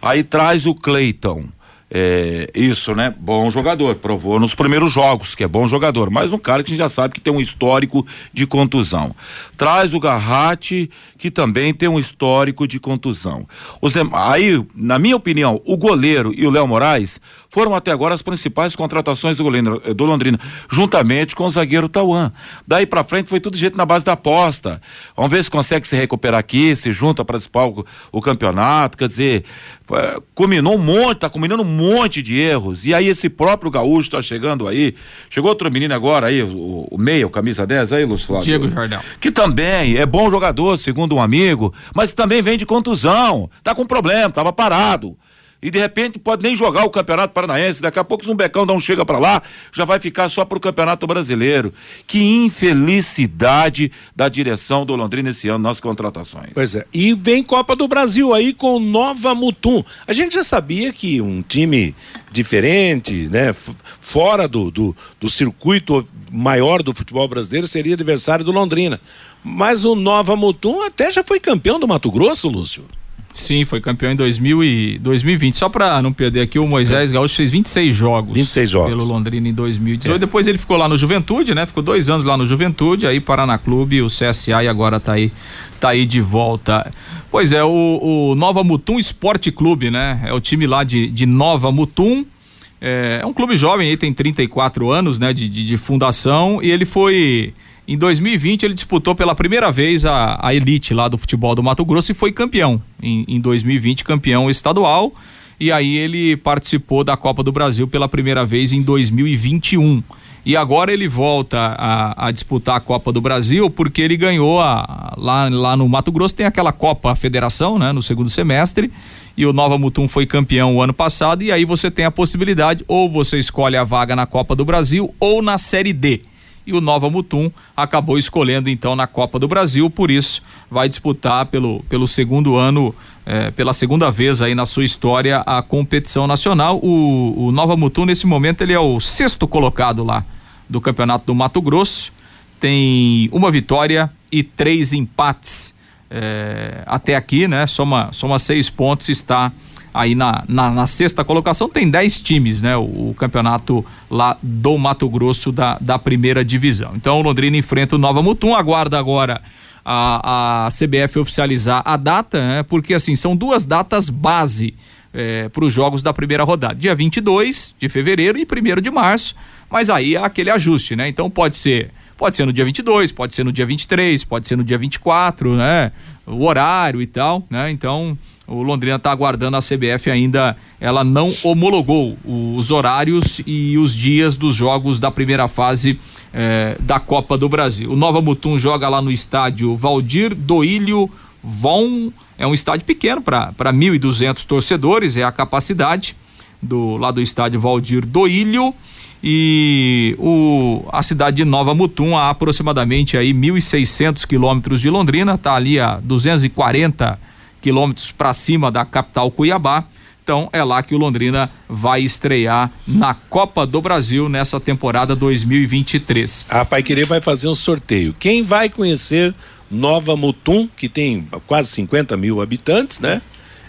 Aí traz o Cleiton. É, isso, né? Bom jogador, provou nos primeiros jogos que é bom jogador, mas um cara que a gente já sabe que tem um histórico de contusão. Traz o Garratti, que também tem um histórico de contusão. Os Aí, na minha opinião, o goleiro e o Léo Moraes foram até agora as principais contratações do, goleiro, do Londrina, juntamente com o zagueiro Tauan. Daí pra frente foi tudo jeito na base da aposta. Vamos ver se consegue se recuperar aqui, se junta para disputar o, o campeonato. Quer dizer, culminou um monte, tá combinando um monte de erros. E aí esse próprio Gaúcho tá chegando aí. Chegou outro menino agora aí, o, o meia, o camisa 10 aí, Lúcio Flávio. Diego Jordão. Que também é bom jogador, segundo um amigo, mas também vem de contusão. Tá com problema, tava parado. E de repente pode nem jogar o Campeonato Paranaense. Daqui a pouco, um becão um chega pra lá, já vai ficar só pro Campeonato Brasileiro. Que infelicidade da direção do Londrina esse ano nas contratações. Pois é. E vem Copa do Brasil aí com Nova Mutum. A gente já sabia que um time diferente, né, fora do, do, do circuito maior do futebol brasileiro, seria adversário do Londrina. Mas o Nova Mutum até já foi campeão do Mato Grosso, Lúcio. Sim, foi campeão em 2000 e 2020. Só pra não perder aqui, o Moisés Gaúcho fez 26 jogos. 26 jogos. Pelo Londrina em 2018. É. Depois ele ficou lá no Juventude, né? Ficou dois anos lá no Juventude, aí Paraná Clube, o CSA e agora tá aí, tá aí de volta. Pois é, o, o Nova Mutum Esporte Clube, né? É o time lá de, de Nova Mutum. É, é um clube jovem, aí tem 34 anos, né? De, de, de fundação e ele foi Em 2020 ele disputou pela primeira vez a, a elite lá do futebol do Mato Grosso e foi campeão. Em, em 2020 campeão estadual e aí ele participou da Copa do Brasil pela primeira vez em 2021. E agora ele volta a, a disputar a Copa do Brasil porque ele ganhou a, lá, lá no Mato Grosso tem aquela Copa Federação, né, no segundo semestre. E o Nova Mutum foi campeão o ano passado e aí você tem a possibilidade ou você escolhe a vaga na Copa do Brasil ou na Série D e o Nova Mutum acabou escolhendo então na Copa do Brasil, por isso vai disputar pelo, pelo segundo ano, eh, pela segunda vez aí na sua história a competição nacional. O, o Nova Mutum nesse momento ele é o sexto colocado lá do Campeonato do Mato Grosso, tem uma vitória e três empates eh, até aqui, né? Soma, soma seis pontos, está aí na, na, na, sexta colocação tem 10 times, né? O, o, campeonato lá do Mato Grosso da, da primeira divisão. Então o Londrina enfrenta o Nova Mutum, aguarda agora a, a CBF oficializar a data, né? Porque assim, são duas datas base é, para os jogos da primeira rodada. Dia 22 de fevereiro e 1 de março, mas aí há aquele ajuste, né? Então pode ser Pode ser no dia 22, pode ser no dia 23, pode ser no dia 24, né? O horário e tal, né? Então, o Londrina está aguardando a CBF ainda, ela não homologou os horários e os dias dos jogos da primeira fase eh, da Copa do Brasil. O Nova Mutum joga lá no estádio Valdir Doílio Von, é um estádio pequeno para 1.200 torcedores, é a capacidade do lá do estádio Valdir Doílio e o, a cidade de Nova Mutum a aproximadamente aí 1.600 quilômetros de Londrina, está ali a 240 quilômetros para cima da capital Cuiabá. Então é lá que o Londrina vai estrear na Copa do Brasil nessa temporada 2023. A Pai Querer vai fazer um sorteio. Quem vai conhecer Nova Mutum, que tem quase 50 mil habitantes, né?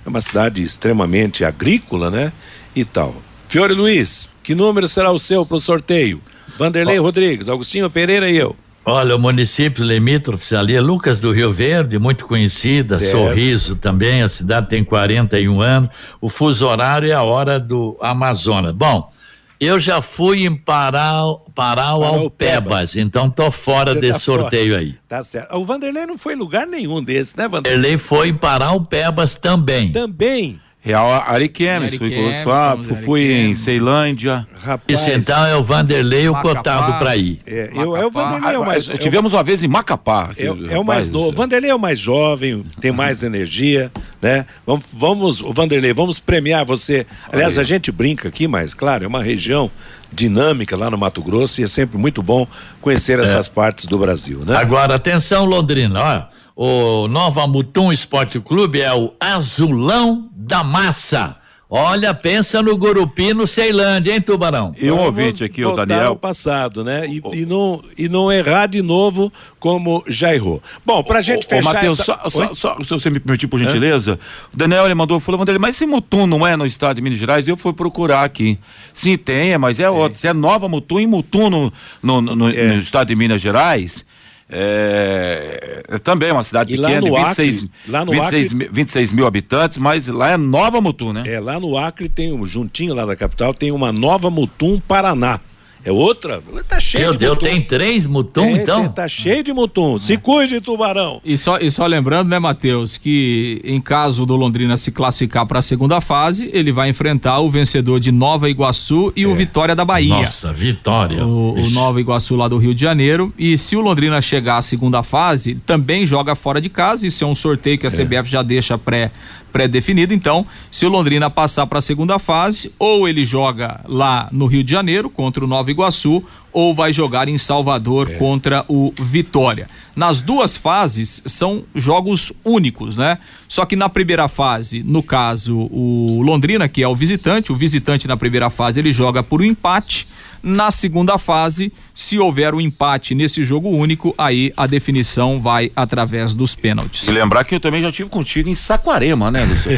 É uma cidade extremamente agrícola, né? E tal. Fiore Luiz, que número será o seu para o sorteio? Vanderlei oh. Rodrigues, Augustinho Pereira e eu. Olha, o município limítrofe ali é Lucas do Rio Verde, muito conhecida, certo. Sorriso também, a cidade tem 41 anos, o fuso horário é a hora do Amazonas. Bom, eu já fui em Parau, Parau Alpebas, então tô fora Você desse tá sorteio fora. aí. Tá certo. O Vanderlei não foi em lugar nenhum desses, né, Vanderlei? Vanderlei foi em Parau Pebas também. Também. Real Ariquemes, fui com fui em Ceilândia. Rapaz, Isso então é o Vanderlei o cotado para ir. É, eu, é o Vanderlei é o mais. Ah, tivemos uma vez em Macapá. É, é o mais novo. O Vanderlei é o mais jovem, tem mais energia, né? Vamos, vamos, o Vanderlei, vamos premiar você. Aliás, a gente brinca aqui, mas claro, é uma região dinâmica lá no Mato Grosso e é sempre muito bom conhecer essas é. partes do Brasil, né? Agora, atenção, Londrina, ó o Nova Mutum Esporte Clube é o Azulão da Massa. Olha, pensa no Gurupi, no Ceilândia, hein, Tubarão? E um ouvinte aqui, o Daniel. passado, né? E, e, não, e não errar de novo como já errou. Bom, pra gente ô, fechar. Ô, Matheus, essa... só, só, só, se você me permitir, por gentileza, é? o Daniel ele mandou, falou, Vanderlei, mas esse Mutum não é no estado de Minas Gerais? Eu fui procurar aqui. Sim, tem, é, mas é, é. outro. Se é Nova Mutum e Mutum no, no, no, é. no estado de Minas Gerais. É, é, também uma cidade e pequena, lá 26, Acre, lá no 26, Acre, 26 mil habitantes, mas lá é Nova Mutum, né? É, lá no Acre tem juntinho lá da capital, tem uma Nova Mutum Paraná. É outra? Tá cheio Meu de Deus, mutum. tem três mutum, é, então? Tá cheio de mutum. Se cuide, tubarão. E só, e só lembrando, né, Matheus, que em caso do Londrina se classificar para a segunda fase, ele vai enfrentar o vencedor de Nova Iguaçu e é. o Vitória da Bahia. Nossa, Vitória. O, o, Nova Iguaçu lá do Rio de Janeiro. E se o Londrina chegar à segunda fase, também joga fora de casa. Isso é um sorteio que a CBF é. já deixa pré pré-definido. Então, se o Londrina passar para a segunda fase, ou ele joga lá no Rio de Janeiro contra o Nova Iguaçu, ou vai jogar em Salvador é. contra o Vitória. Nas duas fases são jogos únicos, né? Só que na primeira fase, no caso, o Londrina, que é o visitante, o visitante na primeira fase ele joga por um empate na segunda fase, se houver um empate nesse jogo único, aí a definição vai através dos pênaltis. E lembrar que eu também já tive contigo em Saquarema, né, Lúcio?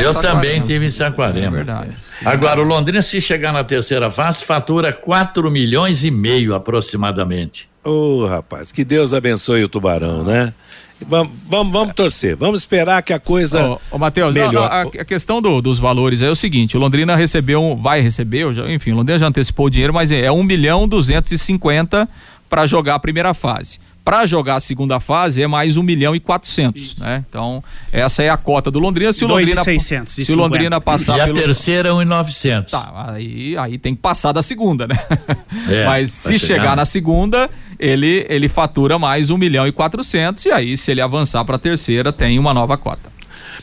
eu também tive em Saquarema. É verdade. Agora, o Londrina, se chegar na terceira fase, fatura 4 milhões e meio aproximadamente. Ô, oh, rapaz, que Deus abençoe o Tubarão, né? Vamos, vamos, vamos torcer, vamos esperar que a coisa. Ô, ô Matheus, melhor. A, a, questão do, dos valores é o seguinte: o Londrina recebeu, vai receber, já, enfim, o Londrina já antecipou o dinheiro, mas é 1 milhão 250 para jogar a primeira fase. Para jogar a segunda fase é mais um milhão e quatrocentos, né? Então essa é a cota do Londrina. Se o e Londrina, 600 e se Londrina 50. passar E a pelo- terceira, 1,900. Tá, aí, aí tem que passar da segunda, né? É, Mas se chegar, chegar na segunda, ele, ele fatura mais um milhão e quatrocentos e aí se ele avançar para a terceira tem uma nova cota.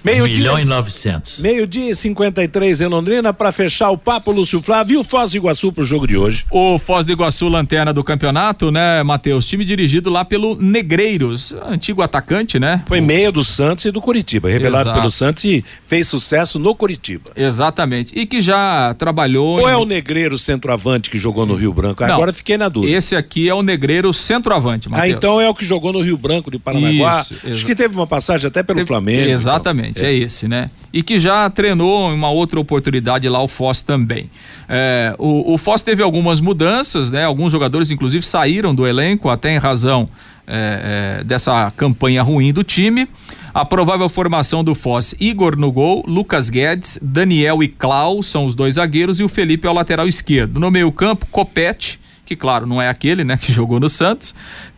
Meio Um dia milhão e- e 900. Meio-dia e 53 em Londrina, para fechar o papo, Lúcio Flávio e o Foz do Iguaçu pro jogo de hoje. O Foz do Iguaçu, lanterna do campeonato, né, Matheus? Time dirigido lá pelo Negreiros, antigo atacante, né? Foi meia do Santos e do Curitiba, revelado Exato. pelo Santos e fez sucesso no Curitiba. Exatamente. E que já trabalhou. Ou em- é o Negreiro centroavante que jogou no Rio Branco? Não. Agora fiquei na dúvida. Esse aqui é o Negreiro centroavante, Ah, Matheus. então é o que jogou no Rio Branco de Paranaguá. Isso, Acho que teve uma passagem até pelo Flamengo. então. Exatamente, é. esse, né? E que já treinou em uma outra oportunidade lá o Foz também. É, o, o Foz teve algumas mudanças, né? Alguns jogadores, inclusive, saíram do elenco, até em razão é, é, dessa campanha ruim do time. A provável formação do Foz, Igor no gol, Lucas Guedes, Daniel e Clau são os dois zagueiros e o Felipe é o lateral esquerdo. No meio campo, Copete, que claro, não é aquele, né, que jogou no Santos.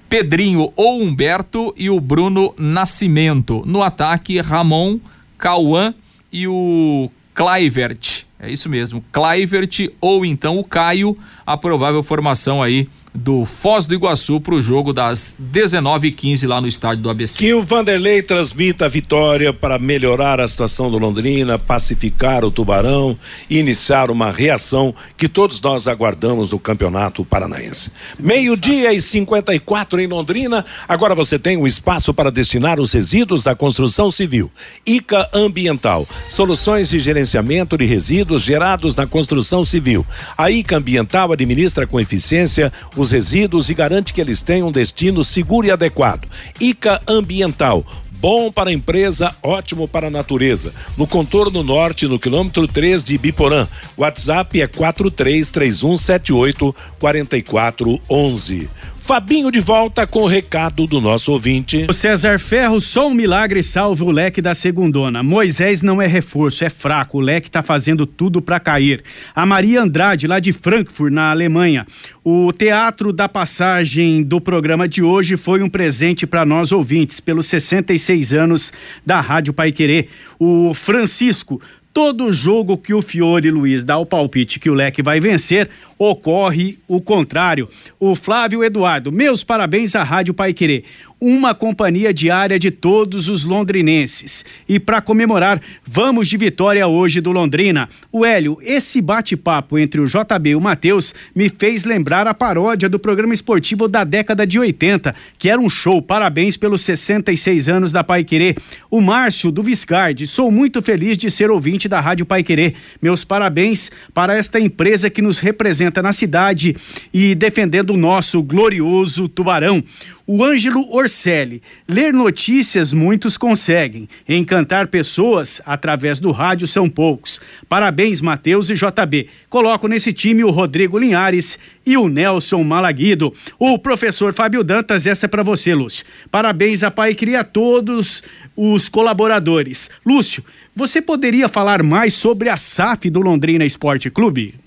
Pedrinho ou Humberto e o Bruno Nascimento. No ataque, Ramon, Cauã e o Clivert. É isso mesmo, Clivert ou então o Caio, a provável formação aí do Foz do Iguaçu para o jogo das 19h15 lá no estádio do ABC. Que o Vanderlei transmita a vitória para melhorar a situação do Londrina, pacificar o Tubarão e iniciar uma reação que todos nós aguardamos do Campeonato Paranaense. Meio-dia e 54 em Londrina. Agora você tem um espaço para destinar os resíduos da construção civil. ICA Ambiental. Soluções de gerenciamento de resíduos gerados na construção civil. A ICA Ambiental administra com eficiência os resíduos e garante que eles tenham um destino seguro e adequado. ICA Ambiental. Bom para a empresa, ótimo para a natureza. No contorno norte, no quilômetro 3 de Biporã. WhatsApp é 433178 4411. Fabinho de volta com o recado do nosso ouvinte. O César Ferro, só um milagre salva o leque da segundona. Moisés não é reforço, é fraco. O leque tá fazendo tudo para cair. A Maria Andrade, lá de Frankfurt, na Alemanha. O teatro da passagem do programa de hoje foi um presente para nós ouvintes, pelos 66 anos da Rádio Pai Querer. O Francisco, Todo jogo que o Fiore Luiz dá o palpite que o Leque vai vencer, ocorre o contrário. O Flávio Eduardo, meus parabéns à Rádio Pai Querer. Uma companhia diária de todos os londrinenses. E para comemorar, vamos de vitória hoje do Londrina. O Hélio, esse bate-papo entre o JB e o Matheus me fez lembrar a paródia do programa esportivo da década de 80, que era um show. Parabéns pelos 66 anos da Pai Querer. O Márcio do Viscardi, sou muito feliz de ser ouvinte da Rádio Pai Querer. Meus parabéns para esta empresa que nos representa na cidade e defendendo o nosso glorioso Tubarão. O Ângelo Orselli. Ler notícias muitos conseguem. Encantar pessoas através do rádio são poucos. Parabéns, Matheus e JB. Coloco nesse time o Rodrigo Linhares e o Nelson Malaguido. O professor Fábio Dantas, essa é para você, Lúcio. Parabéns a Pai Cria a todos os colaboradores. Lúcio, você poderia falar mais sobre a SAF do Londrina Esporte Clube?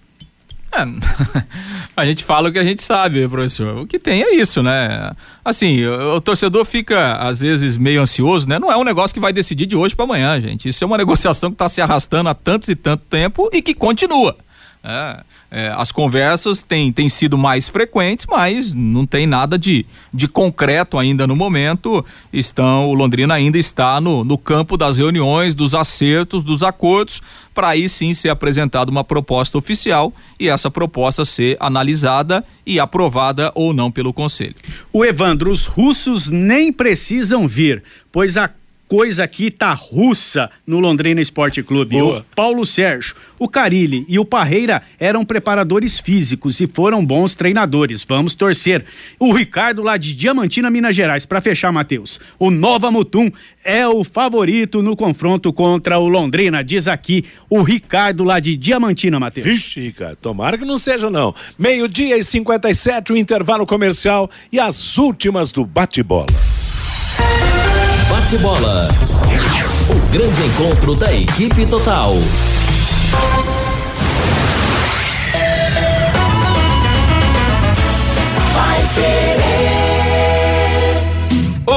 A gente fala o que a gente sabe, professor. O que tem é isso, né? Assim, o, o torcedor fica às vezes meio ansioso, né? Não é um negócio que vai decidir de hoje para amanhã, gente. Isso é uma negociação que está se arrastando há tantos e tanto tempo e que continua. É, é, as conversas têm, têm sido mais frequentes, mas não tem nada de, de concreto ainda no momento. Estão, o Londrina ainda está no, no campo das reuniões, dos acertos, dos acordos, para aí sim ser apresentada uma proposta oficial e essa proposta ser analisada e aprovada ou não pelo Conselho. O Evandro, os russos nem precisam vir, pois a coisa aqui tá russa no Londrina Esporte Clube. Boa. O Paulo Sérgio, o Carilli e o Parreira eram preparadores físicos e foram bons treinadores. Vamos torcer. O Ricardo lá de Diamantina, Minas Gerais, para fechar, Matheus. O Nova Mutum é o favorito no confronto contra o Londrina, diz aqui o Ricardo lá de Diamantina, Matheus. Vixe, cara, tomara que não seja não. Meio-dia e 57, o intervalo comercial e as últimas do bate-bola. Bate-bola. O grande encontro da equipe total. Vai querer.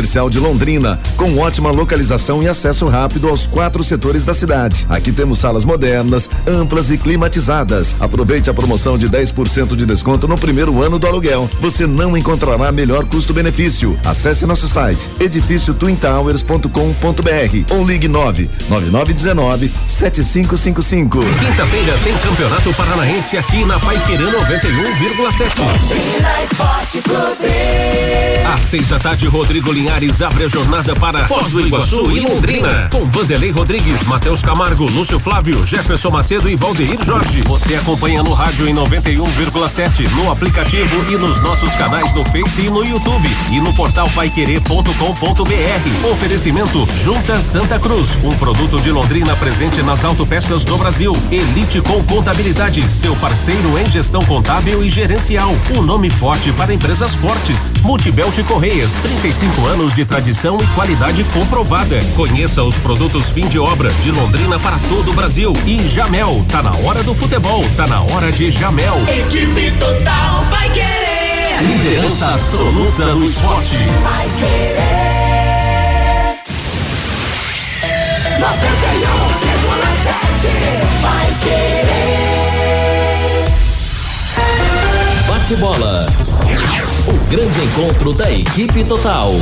de Londrina, com ótima localização e acesso rápido aos quatro setores da cidade. Aqui temos salas modernas, amplas e climatizadas. Aproveite a promoção de 10% de desconto no primeiro ano do aluguel. Você não encontrará melhor custo-benefício. Acesse nosso site edifíciotwintowers.com.br ou ligue 9 9919 7555. Quinta-feira tem Campeonato Paranaense aqui na Paiquerê 91,7. Às seis da tarde, Rodrigo Linhares abre a jornada para Foz do Iguaçu e Londrina. Com Vanderlei Rodrigues, Matheus Camargo, Lúcio Flávio, Jefferson Macedo e Valdeir Jorge. Você acompanha no rádio em 91,7, no aplicativo e nos nossos canais no Face e no YouTube. E no portal paiquerê.com.br. Oferecimento Junta Santa Cruz, um produto de Londrina presente nas autopeças do Brasil. Elite com Contabilidade, seu parceiro em gestão contábil e gerencial. Um nome forte para empresas fortes. Multibelt Correias, 35 anos de tradição e qualidade comprovada. Conheça os produtos fim de obra de Londrina para todo o Brasil. E Jamel, tá na hora do futebol, tá na hora de Jamel. Equipe total vai querer. Liderança absoluta no esporte. Vai querer. 91,7 vai querer. Bate bola. O grande encontro da equipe total.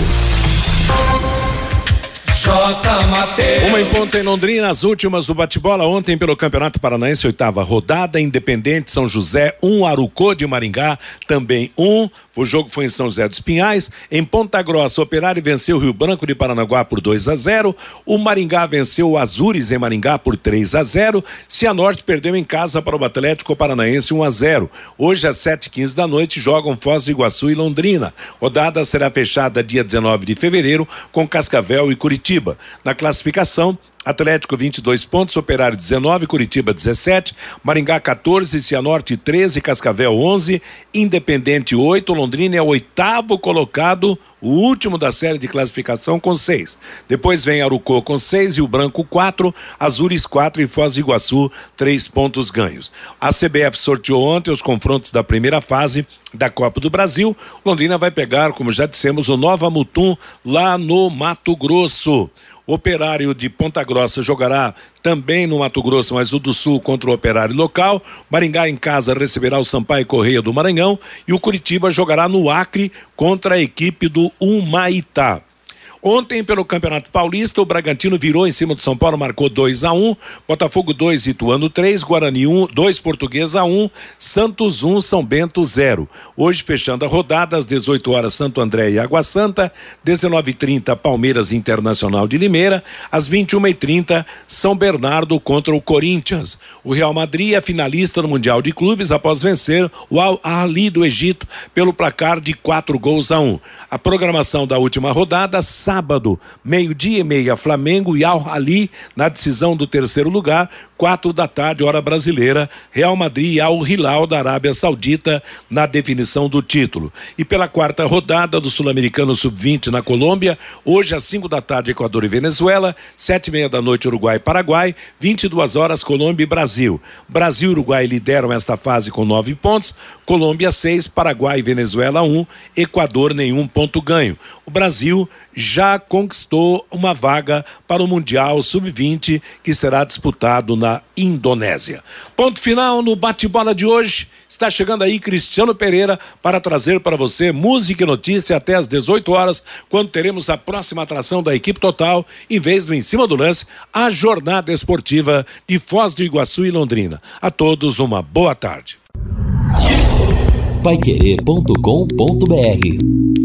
Uma em ponta em Londrina, as últimas do bate-bola ontem pelo Campeonato Paranaense, oitava rodada, Independente São José, um Arucô de Maringá, também um. O jogo foi em São José dos Pinhais. Em Ponta Grossa, o Operário venceu o Rio Branco de Paranaguá por 2 a 0. O Maringá venceu o Azures em Maringá por 3 a 0. Cianorte perdeu em casa para o Atlético Paranaense 1 a 0. Hoje às 7h15 da noite jogam Foz do Iguaçu e Londrina. Rodada será fechada dia 19 de fevereiro com Cascavel e Curitiba. Na classificação, Atlético 22 pontos, Operário 19, Curitiba 17, Maringá 14, Cianorte 13, Cascavel 11, Independente 8, Londrina é o oitavo colocado, o último da série de classificação com seis. Depois vem Arucô com seis e o Branco quatro, Azures quatro e Foz do Iguaçu três pontos ganhos. A CBF sorteou ontem os confrontos da primeira fase da Copa do Brasil. Londrina vai pegar, como já dissemos, o Nova Mutum lá no Mato Grosso. Operário de Ponta Grossa jogará também no Mato Grosso, mas o do Sul contra o Operário local. Maringá em casa receberá o Sampaio Correia do Maranhão e o Curitiba jogará no Acre contra a equipe do Humaitá. Ontem, pelo Campeonato Paulista, o Bragantino virou em cima do São Paulo, marcou 2 a 1 um, Botafogo 2, Ituano 3, Guarani 1, um, 2, Português a 1, um, Santos 1, um, São Bento 0. Hoje, fechando a rodada, às 18 horas, Santo André e Água Santa, 19h30, Palmeiras Internacional de Limeira, às 21h30, São Bernardo contra o Corinthians. O Real Madrid é finalista no Mundial de Clubes após vencer o Al Ahly do Egito pelo placar de 4 gols a 1. Um. A programação da última rodada, sábado, meio-dia e meia, Flamengo e Al Ali na decisão do terceiro lugar, quatro da tarde, hora brasileira, Real Madrid e Al Hilal da Arábia Saudita na definição do título. E pela quarta rodada do Sul-Americano Sub-20 na Colômbia, hoje às cinco da tarde, Equador e Venezuela, sete e meia da noite, Uruguai e Paraguai, 22 horas, Colômbia e Brasil. Brasil e Uruguai lideram esta fase com nove pontos, Colômbia seis, Paraguai e Venezuela um, Equador nenhum ponto ganho. O Brasil já conquistou uma vaga para o Mundial Sub-20 que será disputado na Indonésia. Ponto final no bate-bola de hoje. Está chegando aí Cristiano Pereira para trazer para você música e notícia até às 18 horas, quando teremos a próxima atração da equipe total, em vez do em cima do lance, a jornada esportiva de Foz do Iguaçu e Londrina. A todos uma boa tarde. Paiquerê.com.br